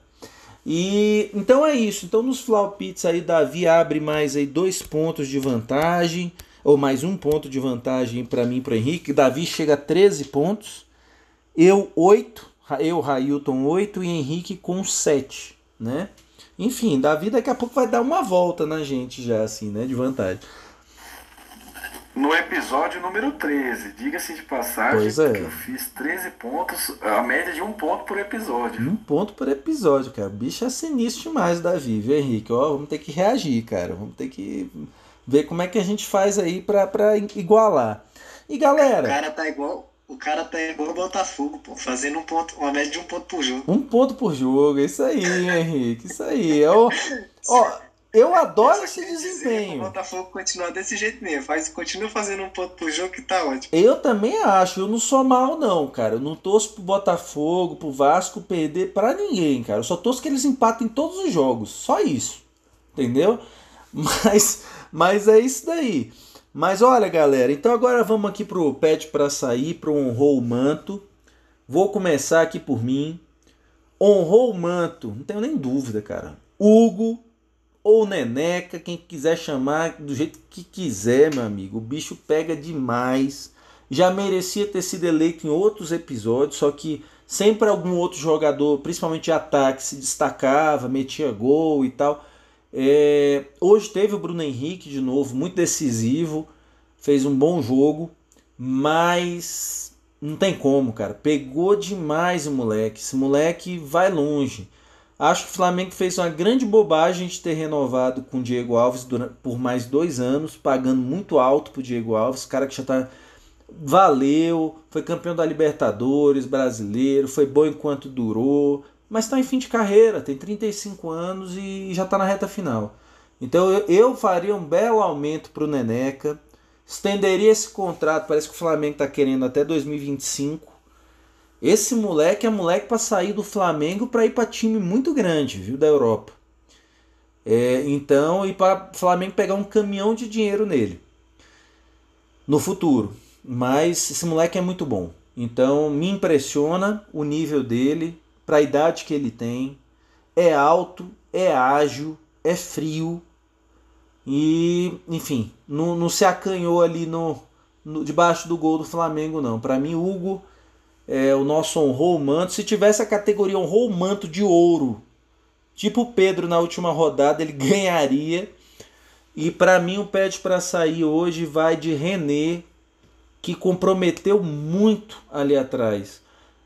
E então é isso. Então nos flaupites aí, Davi abre mais aí dois pontos de vantagem. ou mais um ponto de vantagem para mim para Henrique. Davi chega a 13 pontos, eu 8, eu, Railton 8 e Henrique com 7, né? Enfim, Davi daqui a pouco vai dar uma volta na gente já, assim, né? De vantagem. No episódio número 13, diga-se de passagem Pois é. que eu fiz 13 pontos, a média de um ponto por episódio. Um ponto por episódio, cara. O bicho é sinistro demais, Davi, viu, Henrique? Ó, vamos ter que reagir, cara. Vamos ter que ver como é que a gente faz aí pra, pra igualar. E O galera, cara tá igual. O cara tá igual o Botafogo, pô, fazendo um ponto, uma média de um ponto por jogo. um ponto por jogo, é isso aí, Henrique, isso aí. Ó, ó, eu adoro Só esse que O desempenho. Botafogo continua desse jeito mesmo. Faz, continua fazendo um ponto por jogo que tá ótimo. Eu também acho, eu não sou mal não, cara. Eu não torço pro Botafogo, pro Vasco perder pra ninguém, cara. Eu só torço que eles empatem todos os jogos, só isso. Entendeu? Mas, mas é isso daí. Mas olha, galera, então agora vamos aqui pro pet pra sair, pro honrou o manto. Vou começar aqui por mim. Honrou o manto, não tenho nem dúvida, cara. Hugo ou Neneca, quem quiser chamar do jeito que quiser, meu amigo. O bicho pega demais. Já merecia ter sido eleito em outros episódios, só que sempre algum outro jogador, principalmente de ataque, se destacava, metia gol e tal. É, hoje teve o Bruno Henrique de novo, muito decisivo, fez um bom jogo, mas não tem como, cara. Pegou demais o moleque. Esse moleque vai longe. Acho que o Flamengo fez uma grande bobagem de ter renovado com o Diego Alves durante, por mais dois anos, pagando muito alto pro Diego Alves, cara que já tá. Valeu, foi campeão da Libertadores, brasileiro, foi bom enquanto durou, mas está em fim de carreira, tem 35 anos e já está na reta final. Então eu, eu faria um belo aumento para o Neneca, estenderia esse contrato, parece que o Flamengo está querendo até 2025. Esse moleque é moleque para sair do Flamengo para ir para time muito grande, viu, da Europa. É, então, e para o Flamengo pegar um caminhão de dinheiro nele no futuro. Mas esse moleque é muito bom. Então me impressiona o nível dele, para a idade que ele tem. É alto, é ágil, é frio. E, enfim, não, não se acanhou ali no, no debaixo do gol do Flamengo, não. Para mim, Hugo é o nosso honrou manto. Se tivesse a categoria honrou manto de ouro, tipo o Pedro na última rodada, ele ganharia. E para mim, o pede para sair hoje vai de René, que comprometeu muito ali atrás.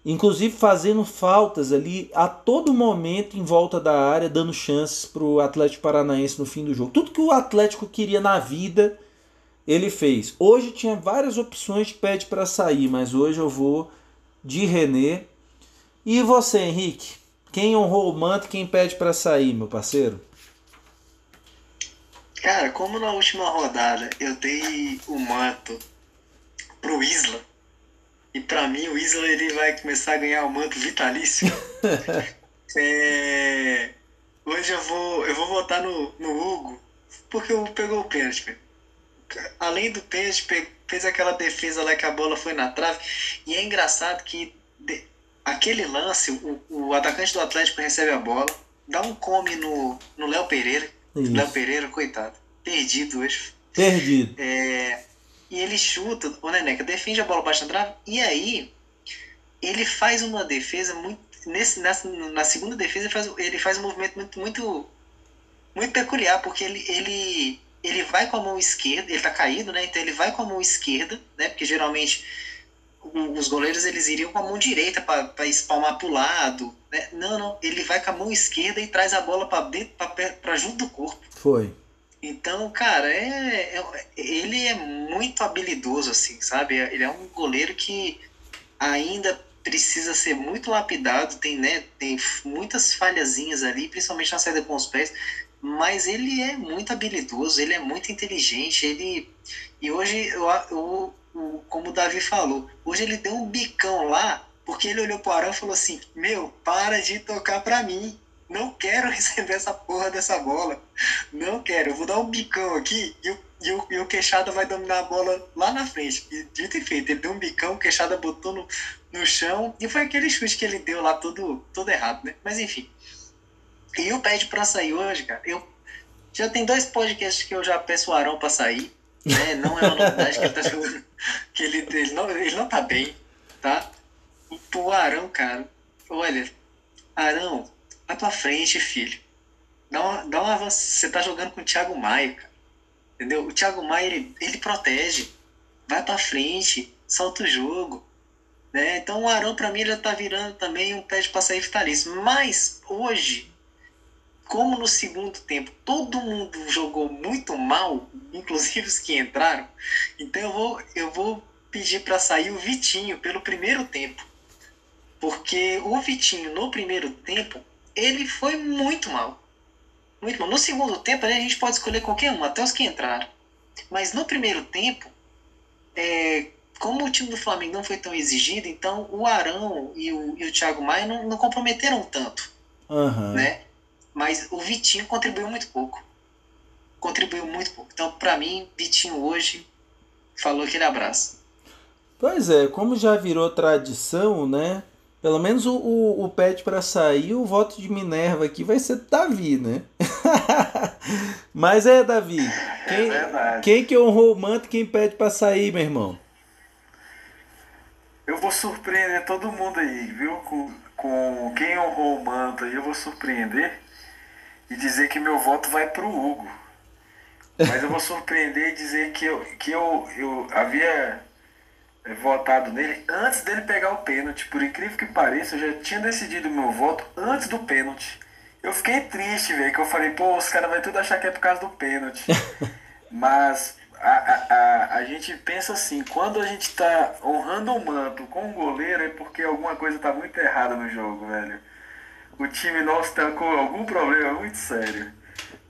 Inclusive fazendo faltas ali a todo momento em volta da área, dando chances para o Atlético Paranaense no fim do jogo. Tudo que o Atlético queria na vida, ele fez. Hoje tinha várias opções de pede para sair, mas hoje eu vou de René. E você, Henrique? Quem honrou o manto e quem pede para sair, meu parceiro? Cara, como na última rodada eu dei o manto pro Isla, e pra mim o Isla ele vai começar a ganhar o manto vitalício. É, Hoje eu vou, eu vou votar no, no Hugo, porque o Hugo pegou o pênalti. Além do pênalti, fez aquela defesa lá que a bola foi na trave. E é engraçado que de- aquele lance, o, o atacante do Atlético recebe a bola, dá um come no no Léo Pereira. Léo Pereira, coitado, perdido hoje. Perdido. É, e ele chuta, o Neneca defende a bola baixo na trave, e aí ele faz uma defesa muito. Nesse, nessa, na segunda defesa ele faz, ele faz um movimento muito, muito, muito peculiar, porque ele, ele, ele vai com a mão esquerda, ele tá caído, né? Então ele vai com a mão esquerda, né? Porque geralmente o- os goleiros eles iriam com a mão direita para espalmar pro lado. Né? Não, não, ele vai com a mão esquerda e traz a bola para dentro, para junto do corpo. Foi. Então, cara, é, é- ele é muito habilidoso, assim, sabe? Ele é um goleiro que ainda precisa ser muito lapidado, tem, né, tem muitas falhazinhas ali, principalmente na saída com os pés, mas ele é muito habilidoso, ele é muito inteligente, ele... E hoje, eu, eu, o- como o Davi falou, hoje ele deu um bicão lá, porque ele olhou pro Arão e falou assim, meu, para de tocar pra mim, não quero receber essa porra dessa bola. Não quero, eu vou dar um bicão aqui e o, e o, e o Queixada vai dominar a bola lá na frente. E dito e feito, ele deu um bicão, o Queixada botou no, no chão e foi aquele chute que ele deu lá todo, todo errado, né? Mas enfim. E o pede pra sair hoje, cara. Eu já tem dois podcasts que eu já peço o Arão pra sair. Né? Não é uma novidade que ele tá jogando. Que ele, ele, não, ele não tá bem, tá? O, o Arão, cara, olha, Arão, vai pra frente, filho. Dá uma, dá uma. Você tá jogando com o Thiago Maia, cara. Entendeu? O Thiago Maia, ele, ele protege. Vai pra frente, solta o jogo. Né? Então o Arão, para mim, ele tá virando também um pé de passaí vitalício. Mas hoje, como no segundo tempo todo mundo jogou muito mal, inclusive os que entraram, então eu vou, eu vou pedir para sair o Vitinho pelo primeiro tempo. Porque o Vitinho, no primeiro tempo, ele foi muito mal. Muito mal. No segundo tempo, a gente pode escolher qualquer um, até os que entraram. Mas no primeiro tempo, é, como o time do Flamengo não foi tão exigido, então o Arão e o, e o Thiago Maia não, não comprometeram tanto. Uhum. Né? Mas o Vitinho contribuiu muito pouco. Contribuiu muito pouco. Então, para mim, Vitinho hoje falou aquele abraço. Pois é, como já virou tradição, né? Pelo menos o, o, o pet para sair, o voto de Minerva aqui vai ser Davi, né? Mas é, Davi. Quem, é quem que honrou o manto quem pede para sair, meu irmão? Eu vou surpreender todo mundo aí, viu? Com, com quem honrou o manto aí, eu vou surpreender e dizer que meu voto vai pro Hugo. Mas eu vou surpreender e dizer que eu, que eu, eu havia votado nele antes dele pegar o pênalti. Por incrível que pareça, eu já tinha decidido o meu voto antes do pênalti. Eu fiquei triste, velho, que eu falei, pô, os caras vão tudo achar que é por causa do pênalti. Mas a, a, a, a gente pensa assim, quando a gente tá honrando o manto com o goleiro é porque alguma coisa tá muito errada no jogo, velho. O time nosso tá com algum problema muito sério.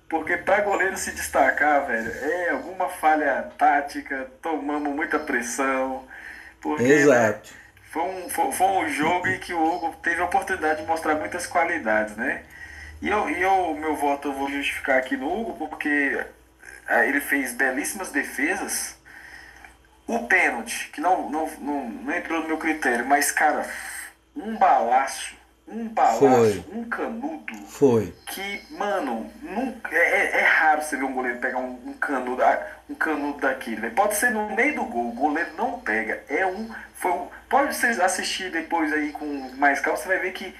Porque para goleiro se destacar, velho, é alguma falha tática, tomamos muita pressão. Porque, Exato. Né, foi, um, foi, foi, um jogo em que o Hugo teve a oportunidade de mostrar muitas qualidades, né? E eu, e eu meu voto eu vou justificar aqui no Hugo, porque ele fez belíssimas defesas. O pênalti, que não, não, não, não entrou no meu critério, mas, cara, um balaço, um balaço, Foi. um canudo. Foi. Que, mano, nunca, é, é, é raro você ver um goleiro pegar um, um canudo, ah, um canudo daquele. Pode ser no meio do gol, o goleiro não pega. É um. Foi um pode você assistir depois aí com mais calma, você vai ver que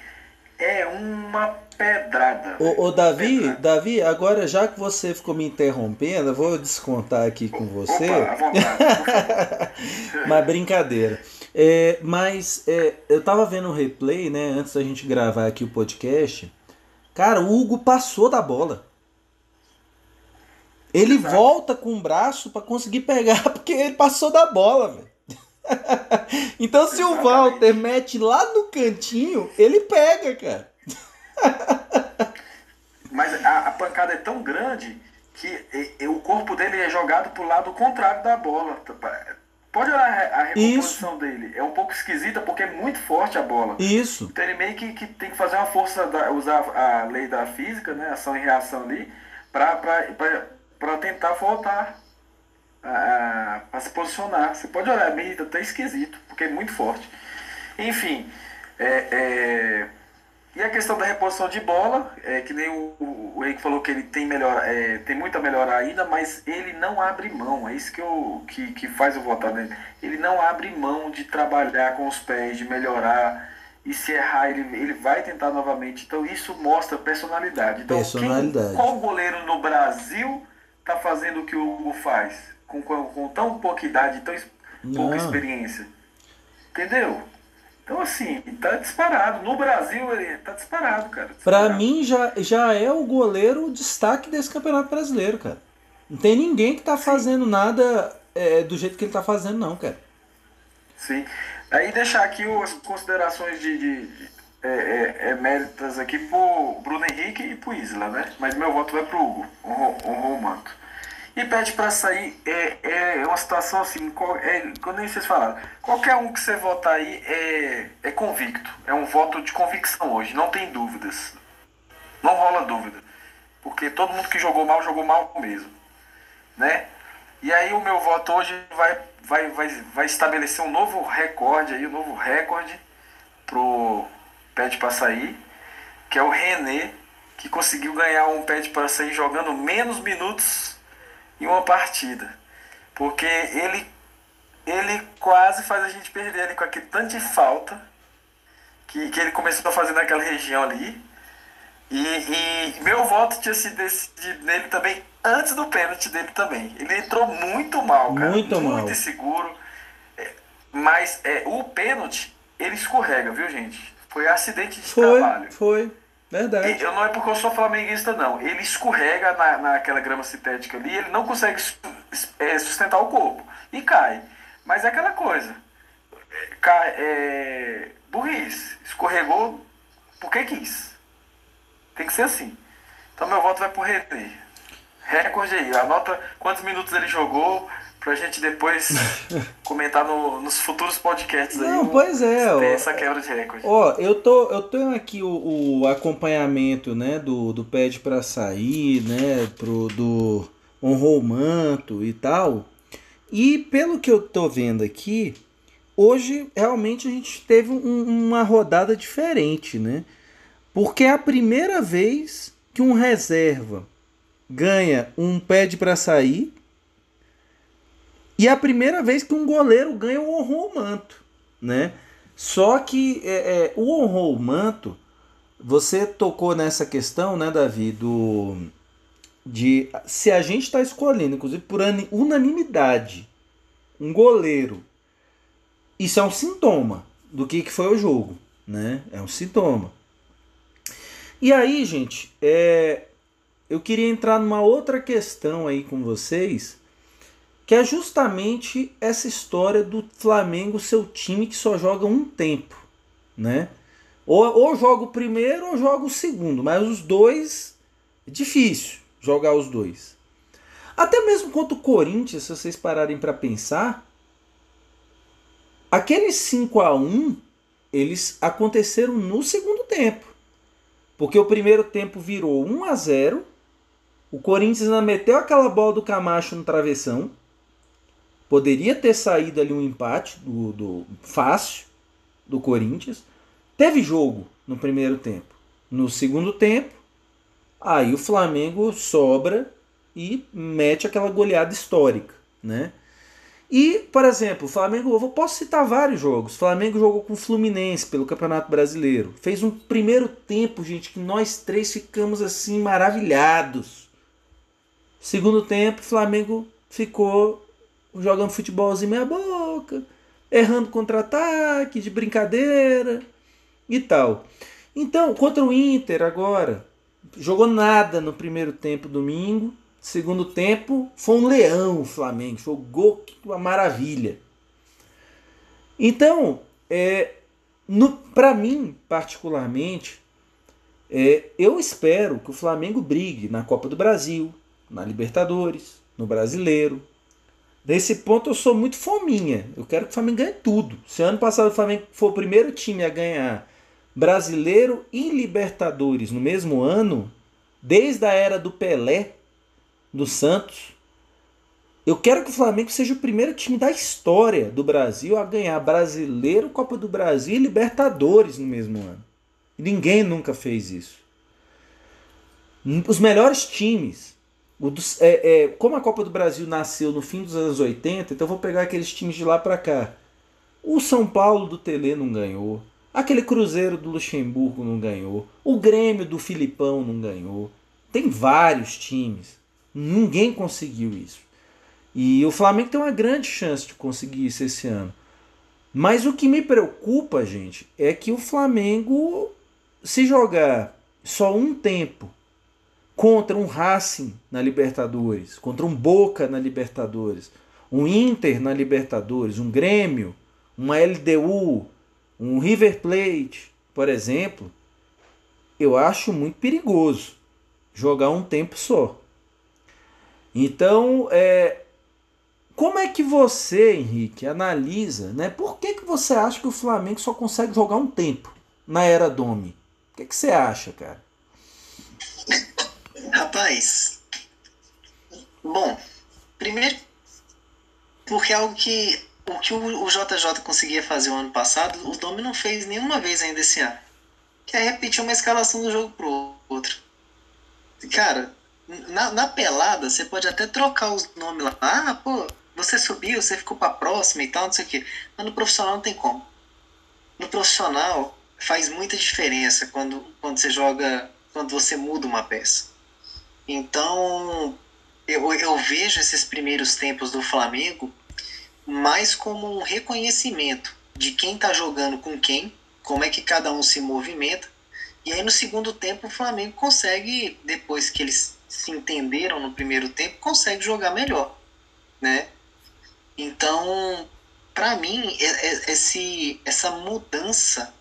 é uma pedrada. Ô, ô Davi, pedrada. Davi, agora já que você ficou me interrompendo, eu vou descontar aqui com você. Opa, à vontade, Mas brincadeira. É, mas é, eu tava vendo o replay, né, antes da gente gravar aqui o podcast. Cara, o Hugo passou da bola. Ele Exato. volta com o braço para conseguir pegar, porque ele passou da bola, velho. então se Exatamente. o Walter mete lá no cantinho, ele pega, cara. Mas a, a, pancada é tão grande que e, e, o corpo dele é jogado pro lado contrário da bola. Pode olhar a, a recomposição Isso. dele. É um pouco esquisita porque é muito forte a bola. Isso. Então ele meio que, que tem que fazer uma força, da, usar a lei da física, né? Ação e reação ali, para tentar voltar para se posicionar. Você pode olhar, é meio até esquisito, porque é muito forte. Enfim, é, é, e a questão da reposição de bola, é que nem o, o, o Henrique falou que ele tem, melhor, é, tem muita melhora ainda, mas ele não abre mão, é isso que, eu, que, que faz eu votar nele. Ele não abre mão de trabalhar com os pés, de melhorar, e se errar, ele, ele vai tentar novamente. Então isso mostra personalidade. Então, personalidade. Quem, qual goleiro no Brasil está fazendo o que o Hugo faz? com, com, com tão pouca idade, tão pouca experiência. Entendeu? Então, assim, tá disparado. No Brasil, ele tá disparado, cara. Pra mim, já, já é o goleiro destaque desse campeonato brasileiro, cara. Não tem ninguém que tá Sim. fazendo nada é, do jeito que ele tá fazendo, não, cara. Sim. Aí deixar aqui as considerações de, de, de é, é, é, méritas aqui pro Bruno Henrique e pro Isla, né? Mas meu voto vai pro Hugo, honrou o manto. E pede para sair é, é uma situação assim, é, quando vocês falaram, qualquer um que você votar aí é, é convicto, é um voto de convicção hoje, não tem dúvidas. Não rola dúvida. Porque todo mundo que jogou mal, jogou mal mesmo. Né? E aí o meu voto hoje vai, vai, vai, vai estabelecer um novo recorde aí, um novo recorde pro Pede para sair, que é o René, que conseguiu ganhar um Pede para sair jogando menos minutos em uma partida. Porque ele, ele quase faz a gente perder ali com aquele tanto de falta que, que ele começou a fazer naquela região ali. E, e meu voto tinha sido decidido nele também antes do pênalti dele também. Ele entrou muito mal, cara. Muito, muito mal. inseguro. É, mas é, o pênalti, ele escorrega, viu, gente? Foi acidente de foi, trabalho. Foi, verdade. Eu não é porque eu sou flamenguista, não. Ele escorrega na, naquela grama sintética ali, ele não consegue é, sustentar o corpo. E cai. Mas é aquela coisa. Cai, é, burrice. Escorregou porque quis. Tem que ser assim. Então meu voto vai pro René. Recorde aí. Anota quantos minutos ele jogou pra gente depois comentar no, nos futuros podcasts aí. Não, pois é. Ó, essa quebra de recorde. Ó, eu tô, eu tenho aqui o, o acompanhamento, né, do, do pede para sair, né, pro do honrou manto e tal. E pelo que eu tô vendo aqui, hoje realmente a gente teve um, uma rodada diferente, né? Porque é a primeira vez que um reserva ganha um pede para sair e é a primeira vez que um goleiro ganha o honrou manto, né? Só que é, é, o honrou manto, você tocou nessa questão, né, Davi, do de se a gente está escolhendo, inclusive por unanimidade, um goleiro, isso é um sintoma do que, que foi o jogo, né? É um sintoma. E aí, gente, é, eu queria entrar numa outra questão aí com vocês, que é justamente essa história do Flamengo, seu time que só joga um tempo, né? Ou, ou joga o primeiro ou joga o segundo, mas os dois é difícil jogar os dois. Até mesmo contra o Corinthians, se vocês pararem para pensar, aqueles 5 a 1 eles aconteceram no segundo tempo. Porque o primeiro tempo virou 1 a 0 O Corinthians ainda meteu aquela bola do Camacho no travessão. Poderia ter saído ali um empate do, do fácil do Corinthians. Teve jogo no primeiro tempo. No segundo tempo, aí o Flamengo sobra e mete aquela goleada histórica, né? E, por exemplo, o Flamengo, eu posso citar vários jogos. O Flamengo jogou com o Fluminense pelo Campeonato Brasileiro. Fez um primeiro tempo, gente, que nós três ficamos assim maravilhados. Segundo tempo, o Flamengo ficou jogando futebolzinho meia boca, errando contra-ataque, de brincadeira e tal. Então, contra o Inter agora, jogou nada no primeiro tempo domingo Segundo tempo, foi um leão o Flamengo. Gol, uma maravilha. Então, é, para mim, particularmente, é, eu espero que o Flamengo brigue na Copa do Brasil, na Libertadores, no Brasileiro. Nesse ponto eu sou muito fominha. Eu quero que o Flamengo ganhe tudo. Se ano passado o Flamengo for o primeiro time a ganhar Brasileiro e Libertadores no mesmo ano, desde a era do Pelé, do Santos. Eu quero que o Flamengo seja o primeiro time da história do Brasil a ganhar Brasileiro, Copa do Brasil e Libertadores no mesmo ano. Ninguém nunca fez isso. Os melhores times. É, é, como a Copa do Brasil nasceu no fim dos anos 80, então eu vou pegar aqueles times de lá para cá. O São Paulo do Tele não ganhou. Aquele Cruzeiro do Luxemburgo não ganhou. O Grêmio do Filipão não ganhou. Tem vários times. Ninguém conseguiu isso. E o Flamengo tem uma grande chance de conseguir isso esse ano. Mas o que me preocupa, gente, é que o Flamengo, se jogar só um tempo contra um Racing na Libertadores, contra um Boca na Libertadores, um Inter na Libertadores, um Grêmio, uma LDU, um River Plate, por exemplo, eu acho muito perigoso jogar um tempo só. Então, é, como é que você, Henrique, analisa, né? Por que, que você acha que o Flamengo só consegue jogar um tempo na era Domi? O que, que você acha, cara? Rapaz, bom, primeiro porque é algo que o que o JJ conseguia fazer o ano passado, o Domi não fez nenhuma vez ainda esse ano. Que é repetir uma escalação do jogo pro outro. Cara, na, na pelada, você pode até trocar os nomes lá. Ah, pô, você subiu, você ficou para próxima e tal, não sei o quê. Mas no profissional não tem como. No profissional faz muita diferença quando, quando você joga, quando você muda uma peça. Então, eu, eu vejo esses primeiros tempos do Flamengo mais como um reconhecimento de quem está jogando com quem, como é que cada um se movimenta. E aí no segundo tempo o Flamengo consegue, depois que eles se entenderam no primeiro tempo, consegue jogar melhor, né? Então, para mim, esse, essa mudança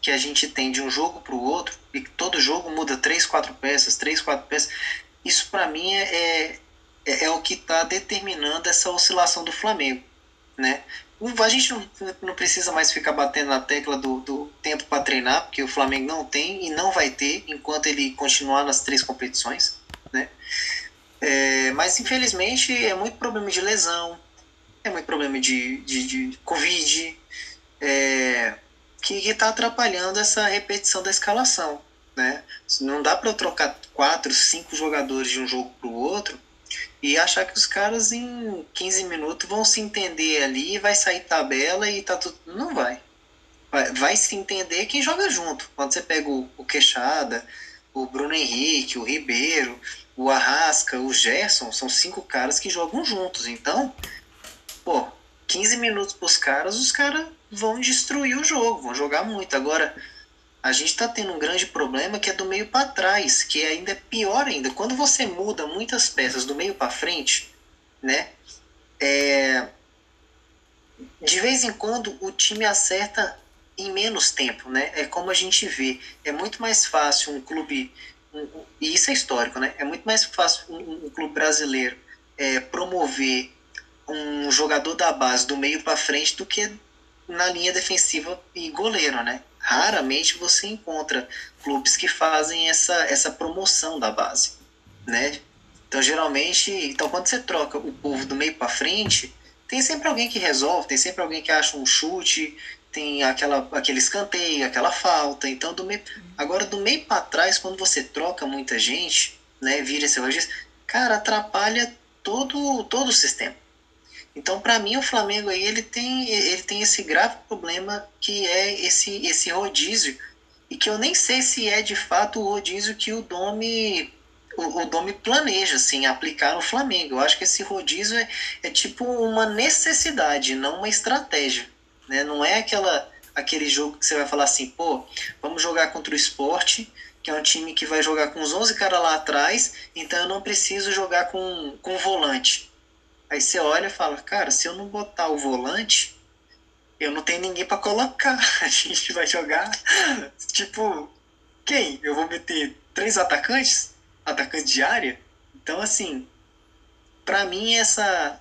que a gente tem de um jogo para o outro, e todo jogo muda três, quatro peças, três, quatro peças, isso para mim é, é, é, é o que está determinando essa oscilação do Flamengo, né? A gente não, não precisa mais ficar batendo na tecla do, do tempo para treinar, porque o Flamengo não tem e não vai ter enquanto ele continuar nas três competições, né? É, mas infelizmente é muito problema de lesão, é muito problema de, de, de Covid, é, que está atrapalhando essa repetição da escalação. Né? Não dá para trocar quatro, cinco jogadores de um jogo para o outro e achar que os caras em 15 minutos vão se entender ali, vai sair tabela e tá tudo. Não vai. Vai, vai se entender quem joga junto. Quando você pega o, o Queixada, o Bruno Henrique, o Ribeiro, o Arrasca, o Gerson, são cinco caras que jogam juntos. Então, pô, 15 minutos pros caras, os caras vão destruir o jogo, vão jogar muito. Agora, a gente está tendo um grande problema que é do meio para trás, que é ainda é pior ainda. Quando você muda muitas peças do meio para frente, né? É, de vez em quando o time acerta em menos tempo, né? É como a gente vê. É muito mais fácil um clube, um, e isso é histórico, né? É muito mais fácil um, um clube brasileiro é, promover um jogador da base do meio para frente do que na linha defensiva e goleiro, né? Raramente você encontra clubes que fazem essa, essa promoção da base, né? Então, geralmente, então quando você troca o povo do meio para frente, tem sempre alguém que resolve, tem sempre alguém que acha um chute, tem aquela, aquele escanteio, aquela falta. Então, do meio, agora do meio para trás, quando você troca muita gente, né, vira esse registro, cara, atrapalha todo, todo o sistema. Então, para mim, o Flamengo aí ele tem, ele tem esse grave problema que é esse, esse rodízio e que eu nem sei se é de fato o rodízio que o Domi o, o Domi planeja assim aplicar no Flamengo. Eu acho que esse rodízio é, é tipo uma necessidade, não uma estratégia, né? Não é aquela aquele jogo que você vai falar assim, pô, vamos jogar contra o esporte, que é um time que vai jogar com os 11 caras lá atrás, então eu não preciso jogar com, com volante. Aí você olha e fala, cara, se eu não botar o volante, eu não tenho ninguém para colocar. A gente vai jogar, tipo, quem? Eu vou meter três atacantes? Atacantes de área? Então, assim, para mim, essa,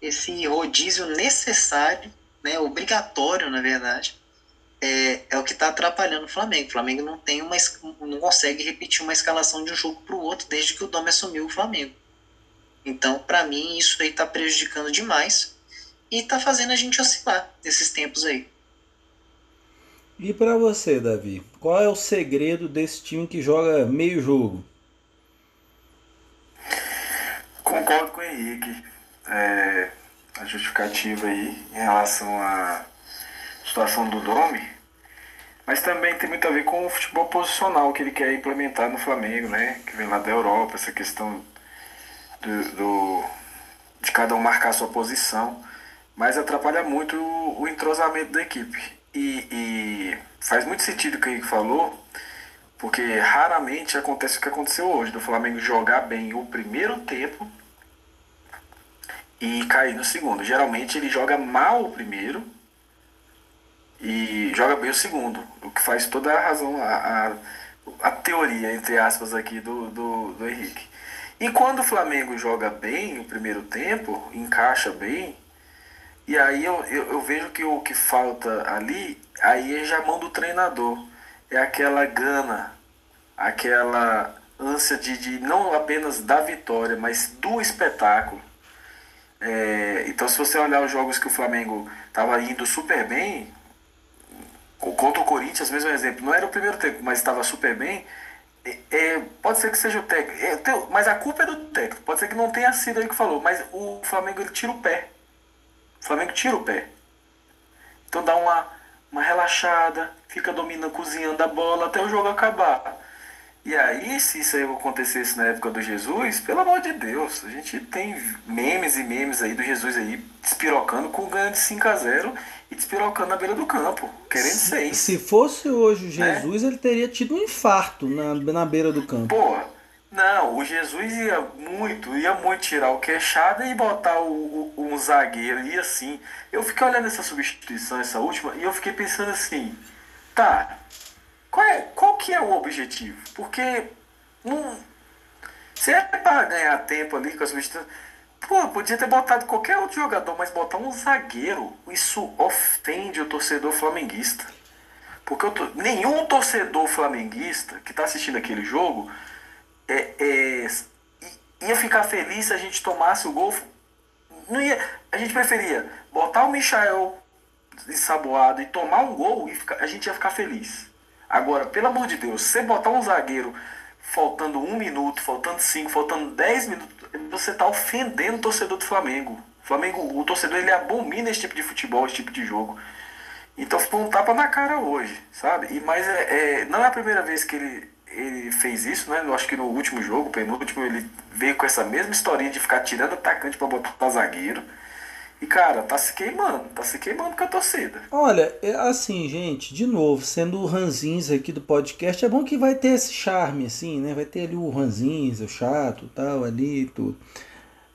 esse rodízio necessário, né, obrigatório, na verdade, é, é o que está atrapalhando o Flamengo. O Flamengo não tem uma, não consegue repetir uma escalação de um jogo para o outro desde que o Dome assumiu o Flamengo. Então, para mim, isso aí está prejudicando demais e está fazendo a gente oscilar nesses tempos aí. E para você, Davi, qual é o segredo desse time que joga meio jogo? Concordo com o Henrique. É, a justificativa aí em relação à situação do Dome, mas também tem muito a ver com o futebol posicional que ele quer implementar no Flamengo, né? Que vem lá da Europa, essa questão do, do, de cada um marcar a sua posição, mas atrapalha muito o, o entrosamento da equipe. E, e, faz muito sentido o que ele falou, porque raramente acontece o que aconteceu hoje, do Flamengo jogar bem o primeiro tempo e cair no segundo. Geralmente ele joga mal o primeiro e joga bem o segundo, o que faz toda a razão, a, a, a teoria, entre aspas, aqui do, do, do Henrique. E quando o Flamengo joga bem o primeiro tempo, encaixa bem, e aí eu, eu, eu, vejo que o que falta ali, aí é já mão do treinador. É aquela gana, aquela ânsia de, de não apenas da vitória, mas do espetáculo. É, então se você olhar os jogos que o Flamengo estava indo super bem, contra o Corinthians, mesmo exemplo, não era o primeiro tempo, mas estava super bem, é, pode ser que seja o técnico, é, mas a culpa é do técnico. Pode ser que não tenha sido aí que falou, mas o Flamengo ele tira o pé. O Flamengo tira o pé. Então dá uma, uma relaxada, fica dominando, cozinhando a bola até o jogo acabar. E aí, se isso aí acontecesse na época do Jesus, pelo amor de Deus, a gente tem memes e memes aí do Jesus aí despirocando com o ganho de 5 a 0 e despirocando na beira do campo, querendo se, seis. Se fosse hoje o né? Jesus, né? ele teria tido um infarto na, na beira do campo. Porra, não, o Jesus ia muito, ia muito tirar o queixada e botar o, o, um zagueiro, e assim. Eu fiquei olhando essa substituição, essa última, e eu fiquei pensando assim, tá, qual, é, qual que é o objetivo? Porque não, se é para ganhar tempo ali com as substituições, pô, podia ter botado qualquer outro jogador, mas botar um zagueiro, isso ofende o torcedor flamenguista. Porque nenhum torcedor flamenguista que está assistindo aquele jogo é, é, ia ficar feliz se a gente tomasse o gol. Não ia, a gente preferia botar o Michael ensaboado e tomar um gol e ficar, a gente ia ficar feliz. Agora, pelo amor de Deus, você botar um zagueiro faltando um minuto, faltando cinco, faltando dez minutos, você está ofendendo o torcedor do Flamengo. O Flamengo, o torcedor ele abomina esse tipo de futebol, esse tipo de jogo. Então ficou um tapa na cara hoje, sabe? E, mas é, é, não é a primeira vez que ele, ele fez isso, né? Eu acho que no último jogo, penúltimo, ele veio com essa mesma historinha de ficar tirando atacante para botar zagueiro. E, cara, tá se queimando, tá se queimando com a torcida. Olha, é assim, gente, de novo, sendo o Ranzins aqui do podcast, é bom que vai ter esse charme, assim, né? Vai ter ali o Ranzins, o chato tal, ali e tudo.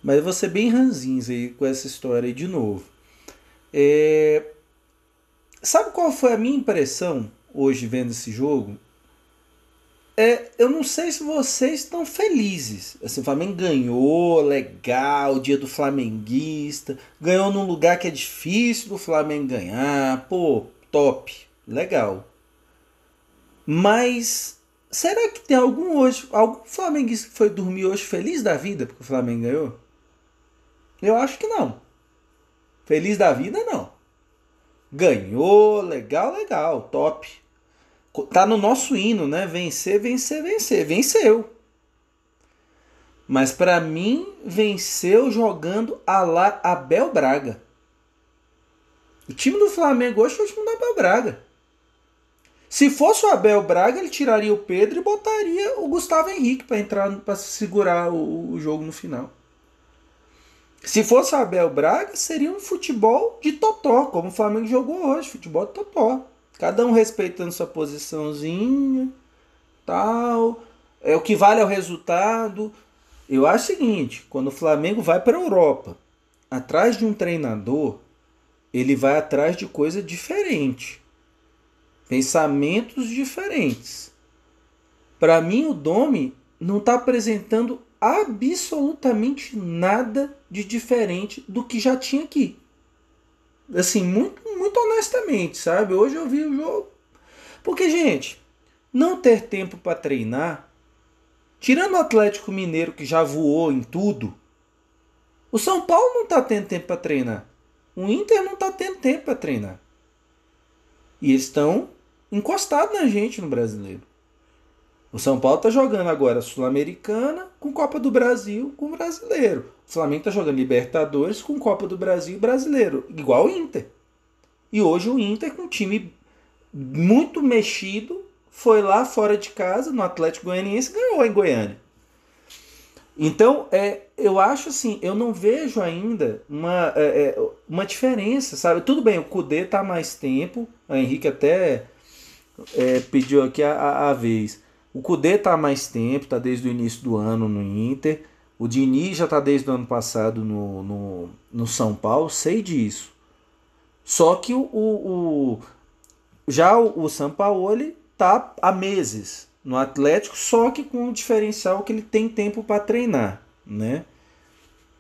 Mas eu vou ser bem Ranzins aí com essa história aí de novo. É... Sabe qual foi a minha impressão hoje vendo esse jogo? É, eu não sei se vocês estão felizes. Assim, o Flamengo ganhou, legal, dia do flamenguista. Ganhou num lugar que é difícil do Flamengo ganhar. Pô, top, legal. Mas será que tem algum hoje, algum flamenguista que foi dormir hoje feliz da vida porque o Flamengo ganhou? Eu acho que não. Feliz da vida não. Ganhou, legal, legal, top. Tá no nosso hino, né? Vencer, vencer, vencer. Venceu. Mas para mim, venceu jogando a lá Abel Braga. O time do Flamengo hoje foi o time do Abel Braga. Se fosse o Abel Braga, ele tiraria o Pedro e botaria o Gustavo Henrique para entrar para segurar o, o, jogo no final. Se fosse o Abel Braga, seria um futebol de totó, como o Flamengo jogou hoje, futebol de totó. Cada um respeitando sua posiçãozinha, tal. É o que vale é o resultado. Eu acho o seguinte, quando o Flamengo vai para a Europa, atrás de um treinador, ele vai atrás de coisa diferente. Pensamentos diferentes. Para mim, o Domi não está apresentando absolutamente nada de diferente do que já tinha aqui. Assim, muito, muito honestamente, sabe? Hoje eu vi o jogo. Porque, gente, não ter tempo para treinar, tirando o Atlético Mineiro que já voou em tudo, o São Paulo não tá tendo tempo para treinar. O Inter não tá tendo tempo para treinar. E eles estão encostados na gente no brasileiro. O São Paulo tá jogando agora Sul-Americana com Copa do Brasil com brasileiro. O Flamengo tá jogando Libertadores com Copa do Brasil brasileiro, igual o Inter. E hoje o Inter com um time muito mexido foi lá fora de casa no Atlético Goianiense e ganhou em Goiânia. Então, é, eu acho assim, eu não vejo ainda uma, é, é uma diferença, sabe? Tudo bem, o Cudê tá mais tempo, a Henrique até é, pediu aqui a, a, a vez. O Cudê tá há mais tempo, tá desde o início do ano no Inter. O Dini já tá desde o ano passado no, no, no São Paulo, sei disso. Só que o, o, o já o, o São Paulo ele tá há meses no Atlético, só que com o diferencial que ele tem tempo para treinar, né?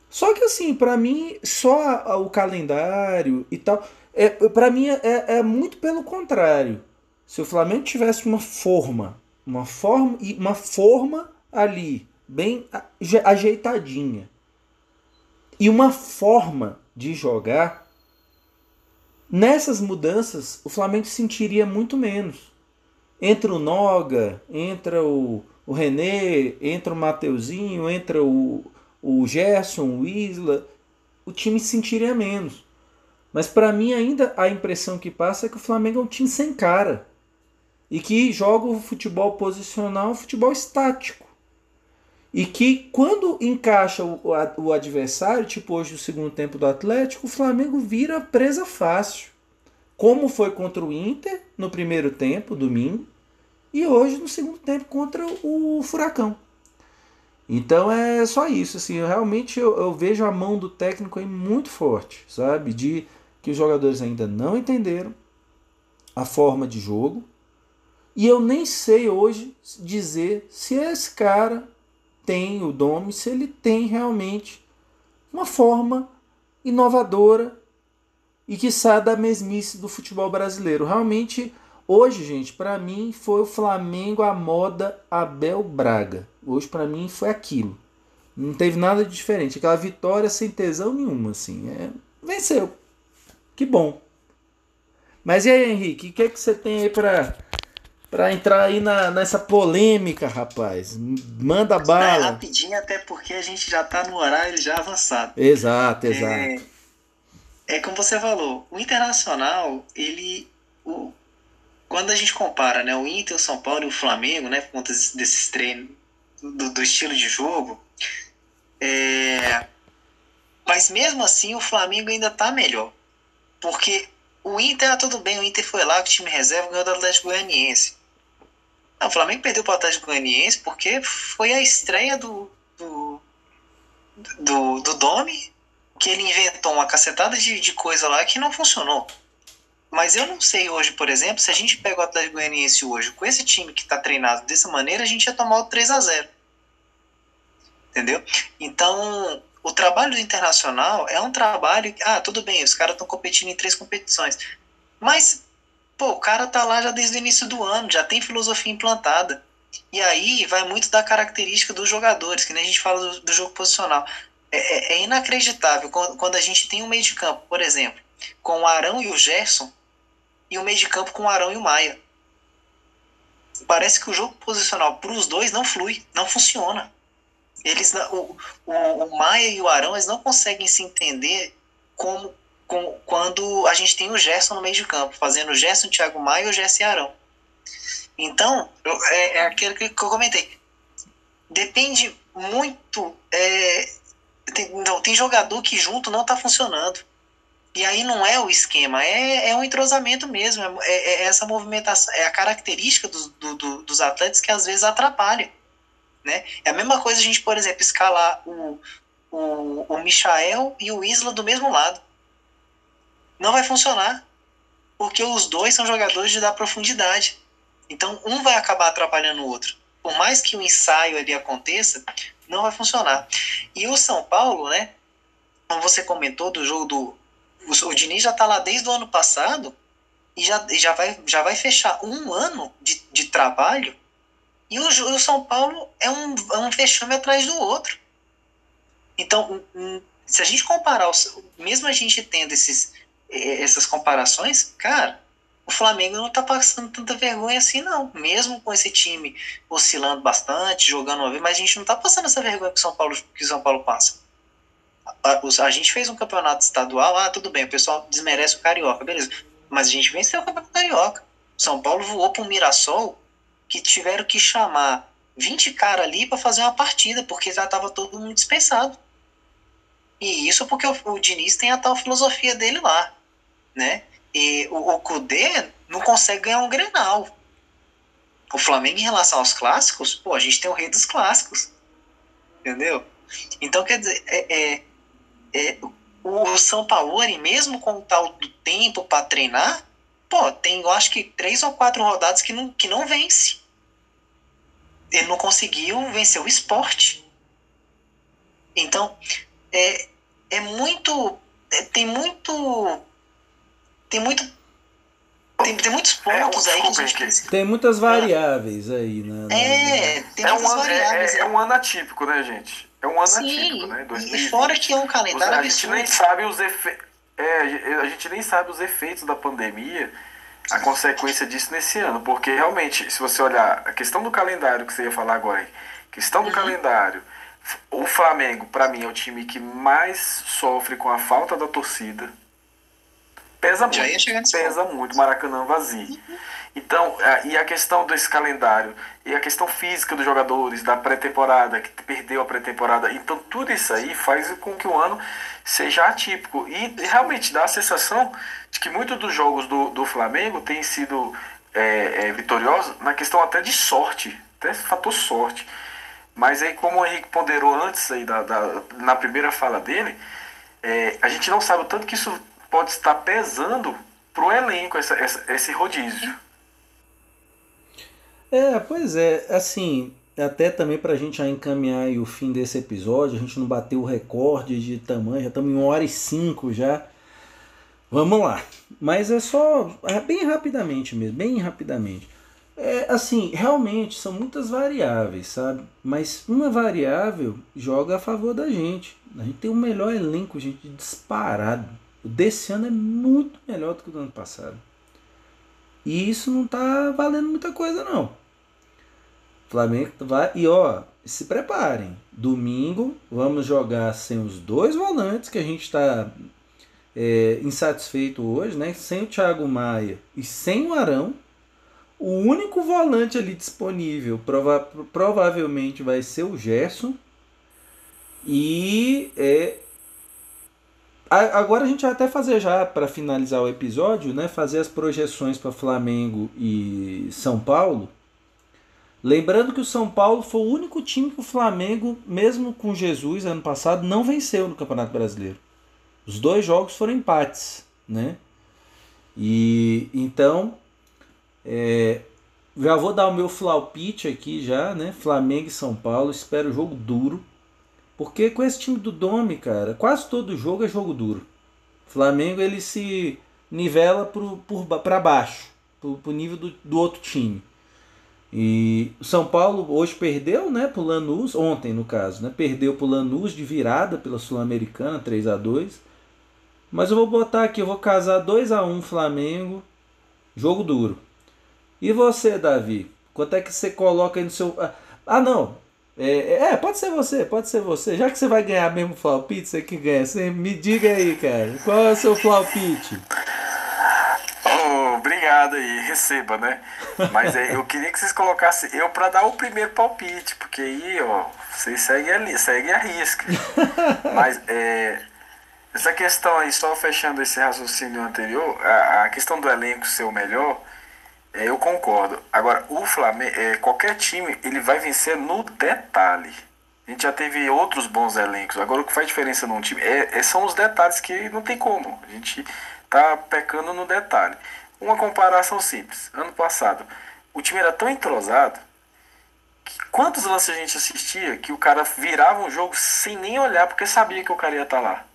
Só que assim, para mim, só o calendário e tal, é, para mim é, é muito pelo contrário. Se o Flamengo tivesse uma forma uma forma e uma forma ali bem ajeitadinha e uma forma de jogar nessas mudanças o Flamengo sentiria muito menos entra o Noga entra o, o René, entra o Mateuzinho, entra o, o Gerson, o Isla, o time sentiria menos. Mas para mim ainda a impressão que passa é que o Flamengo é um time sem cara. E que joga o futebol posicional, o futebol estático. E que quando encaixa o, o adversário, tipo hoje o segundo tempo do Atlético, o Flamengo vira presa fácil. Como foi contra o Inter no primeiro tempo, domingo, e hoje no segundo tempo contra o Furacão. Então é só isso, assim, eu, realmente eu, eu, vejo a mão do técnico aí muito forte, sabe? De que os jogadores ainda não entenderam a forma de jogo. E eu nem sei hoje dizer se esse cara tem o dom, se ele tem realmente uma forma inovadora e que sai da mesmice do futebol brasileiro. Realmente, hoje, gente, para mim foi o Flamengo a moda Abel Braga. Hoje, para mim, foi aquilo. Não teve nada de diferente. Aquela vitória sem tesão nenhuma, assim. É... Venceu. Que bom. Mas e aí, Henrique, o que, é que você tem aí para para entrar aí na, nessa polêmica, rapaz. Manda bala. É rapidinho, até porque a gente já tá no horário já avançado. Exato, exato. É, é como você falou, o Internacional, ele. O, quando a gente compara né, o Inter, o São Paulo e o Flamengo, né, por conta desses treinos, do, do estilo de jogo, é, mas mesmo assim o Flamengo ainda tá melhor. Porque o Inter, ah, tudo bem, o Inter foi lá com o time reserva ganhou do Atlético Goianiense. Não, o Flamengo perdeu para o Atlético Goianiense porque foi a estreia do, do, do, do Domi, que ele inventou uma cacetada de, de coisa lá que não funcionou. Mas eu não sei hoje, por exemplo, se a gente pega o Atlético Goianiense hoje com esse time que está treinado dessa maneira, a gente ia tomar o 3 a 0 Entendeu? Então, o trabalho do Internacional é um trabalho. Ah, tudo bem, os caras estão competindo em três competições. Mas, pô, o cara tá lá já desde o início do ano, já tem filosofia implantada. E aí vai muito da característica dos jogadores, que nem a gente fala do, do jogo posicional. É, é, é, inacreditável quando, a gente tem um meio de campo, por exemplo, com o Arão e o Gerson, e um meio de campo com o Arão e o Maia. Parece que o jogo posicional para os dois não flui, não funciona. Eles, o, o, o Maia e o Arão eles não conseguem se entender como, com, quando a gente tem o Gerson no meio de campo, fazendo o Gerson, o Thiago Maia e o Gerson e Arão. Então, é, é aquilo que eu comentei. Depende muito. É, tem, não, tem jogador que junto não está funcionando. E aí não é o esquema, é, é um entrosamento mesmo, é, é, é essa movimentação, é a característica dos, do, do, dos atletas que às vezes atrapalha. Né? É a mesma coisa a gente, por exemplo, escalar o, o, o Michael e o Isla do mesmo lado. Não vai funcionar, porque os dois são jogadores de dar profundidade. Então, um vai acabar atrapalhando o outro. Por mais que o ensaio ali aconteça, não vai funcionar. E o São Paulo, né? Como você comentou do jogo do. O, o Diniz já está lá desde o ano passado e já, já, vai, já vai fechar um ano de, de trabalho e o, o São Paulo é um, é um vexame atrás do outro. Então, se a gente comparar, mesmo a gente tendo esses, essas comparações, cara, o Flamengo não tá passando tanta vergonha assim, não. Mesmo com esse time oscilando bastante, jogando uma vez, mas a gente não tá passando essa vergonha que o São Paulo, que São Paulo passa. A, a, a gente fez um campeonato estadual, ah, tudo bem, o pessoal desmerece o Carioca, beleza. Mas a gente venceu o campeonato Carioca. O São Paulo voou para um Mirassol que tiveram que chamar 20 caras ali para fazer uma partida, porque já estava todo mundo dispensado. E isso porque o, o, Diniz tem a tal filosofia dele lá, né? E o, o Kudê não consegue ganhar um Grenal. O Flamengo, em relação aos clássicos, pô, a gente tem o rei dos clássicos. Entendeu? Então, quer dizer, é, é, é o São Paulo, mesmo com o tal do tempo para treinar, pô, tem eu acho que três ou quatro rodadas que não, que não vence ele não conseguiu vencer o esporte. Então, é, é muito. É, tem muito. Tem muito. Tem, tem muitos é, pontos é, aí que a gente. Tem muitas variáveis aí, né? É, tem é muitas um, variáveis. É, é, um ano atípico, né, gente? É um ano Sim, atípico, né? 2020. E fora que é um calendário A gente nem sabe os efeitos. É, a gente nem sabe os efeitos da pandemia a consequência disso nesse ano, porque realmente, se você olhar a questão do calendário que você ia falar agora aí, questão do uhum. calendário, o Flamengo, para mim, é o time que mais sofre com a falta da torcida. Pesa muito. Pesa muito, Maracanã vazio. Então, e a questão desse calendário, e a questão física dos jogadores, da pré-temporada, que perdeu a pré-temporada. Então, tudo isso aí faz com que o ano seja atípico. E realmente dá a sensação de que muitos dos jogos do, do Flamengo têm sido é, é, vitoriosos na questão até de sorte, até fator sorte. Mas aí, como o Henrique ponderou antes aí da, da na primeira fala dele, é, a gente não sabe o tanto que isso pode estar pesando pro elenco, essa, essa, esse rodízio. É, pois é, assim, até também para a gente já encaminhar o fim desse episódio, a gente não bateu o recorde de tamanho, já estamos em 1 hora e 5 já. Vamos lá. Mas é só é bem rapidamente mesmo, bem rapidamente. É, assim, realmente são muitas variáveis, sabe? Mas uma variável joga a favor da gente. A gente tem o melhor elenco, gente, disparado. O desse ano é muito melhor do que o do ano passado. E isso não tá valendo muita coisa, não. Flamengo vai. E ó, se preparem. Domingo vamos jogar sem os dois volantes que a gente está é, insatisfeito hoje, né? Sem o Thiago Maia e sem o Arão. O único volante ali disponível prova provavelmente vai ser o Gerson. E é, agora a gente vai até fazer já para finalizar o episódio, né? Fazer as projeções para Flamengo e São Paulo. Lembrando que o São Paulo foi o único time que o Flamengo, mesmo com Jesus ano passado, não venceu no Campeonato Brasileiro. Os dois jogos foram empates, né? E então é, já vou dar o meu flaupite aqui já, né? Flamengo e São Paulo, espero jogo duro. Porque com esse time do Domi, cara, quase todo jogo é jogo duro. Flamengo ele se nivela para baixo, pro, pro nível do, do outro time. E o São Paulo hoje perdeu, né, pro Lanús, ontem no caso, né, perdeu pro Lanús de virada pela Sul-Americana, 3 a 2. Mas eu vou botar aqui, eu vou casar 2 a 1 Flamengo, jogo duro. E você, Davi? Quanto é que você coloca aí no seu Ah, ah não. É, é, pode ser você, pode ser você. Já que você vai ganhar mesmo o Flawpit, você que ganha, você me diga aí, cara. Qual é o seu Flawpit? obrigado aí, receba, né? Mas é, eu queria que vocês colocassem eu para dar o primeiro palpite, porque aí, ó, vocês seguem ali, seguem a risca. Mas é, essa questão aí, só fechando esse raciocínio anterior, a, a questão do elenco ser o melhor, é, eu concordo. Agora, o Flamengo, é, qualquer time, ele vai vencer no detalhe. A gente já teve outros bons elencos. Agora, o que faz diferença num time é, é, são os detalhes que não tem como. A gente tá pecando no detalhe. Uma comparação simples. Ano passado, o time era tão entrosado que quantos lances a gente assistia que o cara virava um jogo sem nem olhar porque sabia que o cara ia estar tá lá.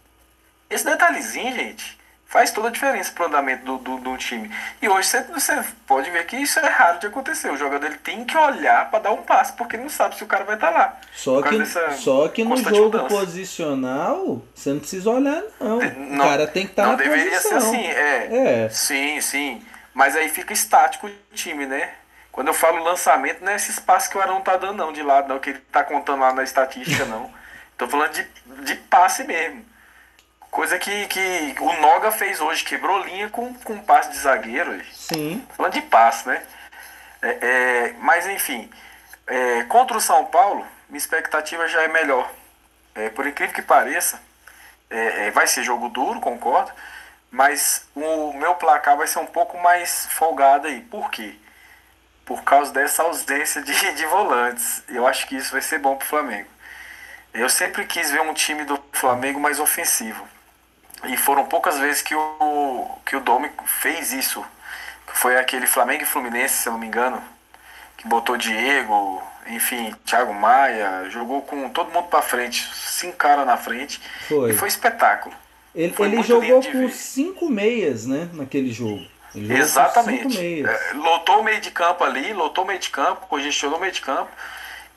Esse detalhezinho, gente, faz toda a diferença pro andamento do, do, do, time. E hoje você, você pode ver que isso é raro de acontecer. O jogador ele tem que olhar para dar um passe, porque não sabe se o cara vai estar tá lá. Só que, só que no jogo mudança. posicional, você não precisa olhar, não. não o cara tem que estar tá não na deveria posição. ser assim, é, é. Sim, sim. Mas aí fica estático o time, né? Quando eu falo lançamento, não é esse espaço que o Arão tá dando, não, de lado, não, que ele tá contando lá na estatística, não. Tô falando de, de passe mesmo. Coisa que, que o Noga fez hoje, quebrou linha com, com passe de zagueiro. Sim. Falando de passe, né? É, é, mas enfim, é, contra o São Paulo, minha expectativa já é melhor. É, por incrível que pareça, é, é, vai ser jogo duro, concordo, mas o meu placar vai ser um pouco mais folgado aí. Por quê? Por causa dessa ausência de, de volantes. Eu acho que isso vai ser bom para o Flamengo. Eu sempre quis ver um time do Flamengo mais ofensivo. E foram poucas vezes que o, que o Domi fez isso. Foi aquele Flamengo e Fluminense, se eu não me engano, que botou Diego, enfim, Thiago Maia, jogou com todo mundo para frente, cinco caras na frente. Foi. E foi espetáculo. Ele, foi ele jogou com ver. cinco meias, né, naquele jogo. Exatamente. É, lotou o meio de campo ali, lotou o meio de campo, congestionou o meio de campo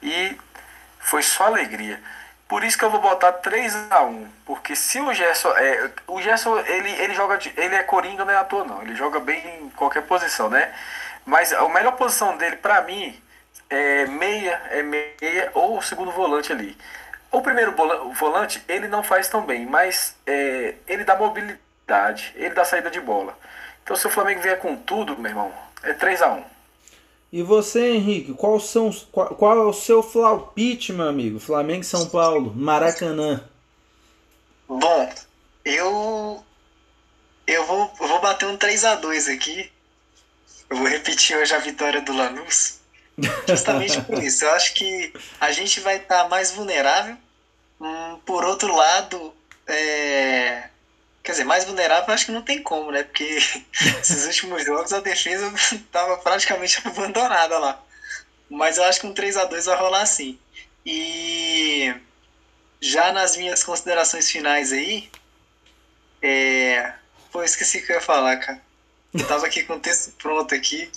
e foi só alegria. Por isso que eu vou botar 3 a 1 Porque se o Gerson. É, o Gerson, ele, ele joga. Ele é coringa, não é ator, não. Ele joga bem em qualquer posição, né? Mas a melhor posição dele, pra mim, é meia, é meia ou segundo volante ali. O primeiro volante, ele não faz tão bem, mas é, ele dá mobilidade, ele dá saída de bola. Então se o Flamengo vier com tudo, meu irmão, é 3 a 1 E você, Henrique, qual, são, qual, qual é o seu flaupite, meu amigo? Flamengo e São Paulo, Maracanã. Bom, eu eu vou, eu vou bater um 3 a 2 aqui. Eu vou repetir hoje a vitória do Lanús. Justamente por isso. Eu acho que a gente vai estar tá mais vulnerável. Hum, por outro lado, é... quer dizer, mais vulnerável eu acho que não tem como, né? Porque esses últimos jogos a defesa estava praticamente abandonada lá. Mas eu acho que um 3 a 2 vai rolar sim. E já nas minhas considerações finais aí, é... Pô, esqueci o que eu ia falar, cara. Eu tava aqui com o texto pronto aqui.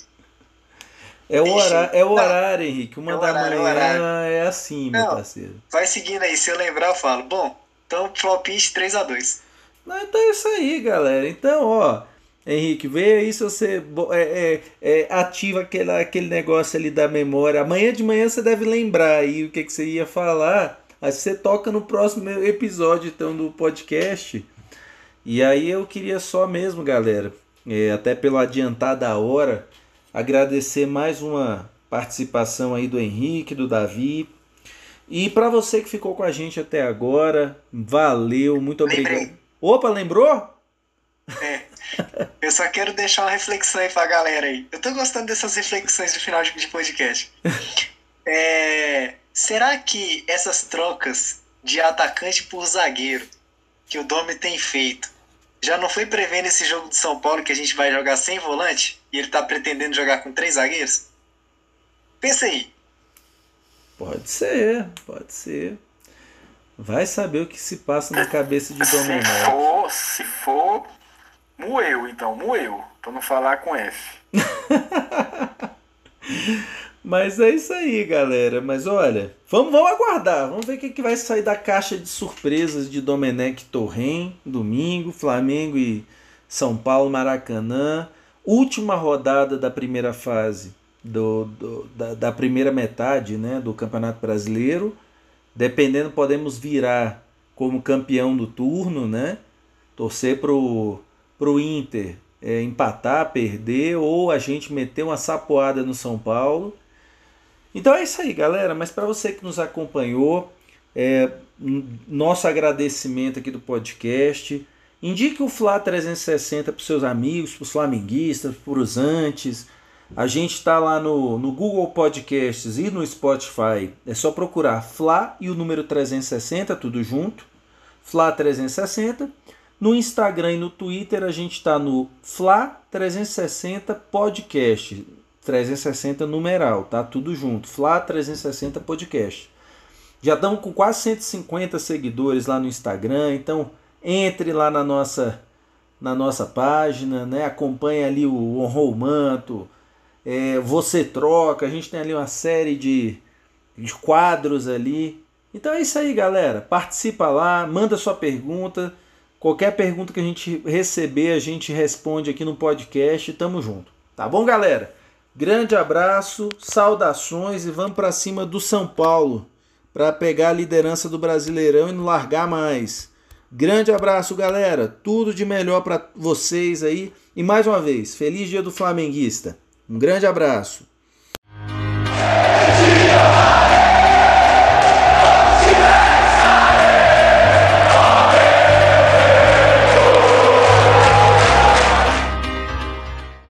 É o, horário, é o horário, Henrique. Uma é da horário, manhã é assim, meu Não, parceiro. Vai seguindo aí. Se eu lembrar, eu falo. Bom, então flopinch 3x2. Não, então é isso aí, galera. Então, ó. Henrique, vê aí se você é, é, é, ativa aquele, aquele negócio ali da memória. Amanhã de manhã você deve lembrar aí o que, que você ia falar. Aí você toca no próximo episódio então do podcast. E aí eu queria só mesmo, galera, é, até pelo adiantar da hora, agradecer mais uma participação aí do Henrique, do Davi. E para você que ficou com a gente até agora, valeu, muito obrigado. Opa, lembrou? É. Eu só quero deixar uma reflexão aí pra galera aí. Eu tô gostando dessas reflexões do final de podcast. É, será que essas trocas de atacante por zagueiro que o Domi tem feito já não foi prevendo esse jogo de São Paulo que a gente vai jogar sem volante e ele tá pretendendo jogar com três zagueiros? Pensa aí. Pode ser, pode ser. Vai saber o que se passa na cabeça de Domenech. Se for, se for, moeu então, moeu. Pra não falar com F. Mas é isso aí, galera. Mas olha, vamos, vamos aguardar. Vamos ver o que, que vai sair da caixa de surpresas de Domenech Torren, domingo, Flamengo e São Paulo, Maracanã. Última rodada da primeira fase, do, do da, da, primeira metade né, do Campeonato Brasileiro. Dependendo, podemos virar como campeão do turno, né? Torcer pro, pro Inter é, empatar, perder, ou a gente meter uma sapoada no São Paulo então é isso aí, galera. Mas para você que nos acompanhou, é, nosso agradecimento aqui do podcast. Indique o Fla 360 para seus amigos, para os flamenguistas, para os antes. A gente está lá no, no Google Podcasts e no Spotify. É só procurar Fla e o número 360, tudo junto. Fla 360. No Instagram e no Twitter a gente está no Fla 360 Podcast. 360 numeral, tá? Tudo junto. Flá 360 Podcast. Já estamos com quase 150 seguidores lá no Instagram, então entre lá na nossa na nossa página, né? Acompanhe ali o Honrou Manto, é, Você Troca, a gente tem ali uma série de, de quadros ali. Então é isso aí, galera. Participa lá, manda sua pergunta. Qualquer pergunta que a gente receber, a gente responde aqui no podcast. Tamo junto. Tá bom, galera? Grande abraço, saudações e vamos para cima do São Paulo para pegar a liderança do Brasileirão e não largar mais. Grande abraço, galera. Tudo de melhor para vocês aí. E mais uma vez, feliz dia do flamenguista. Um grande abraço.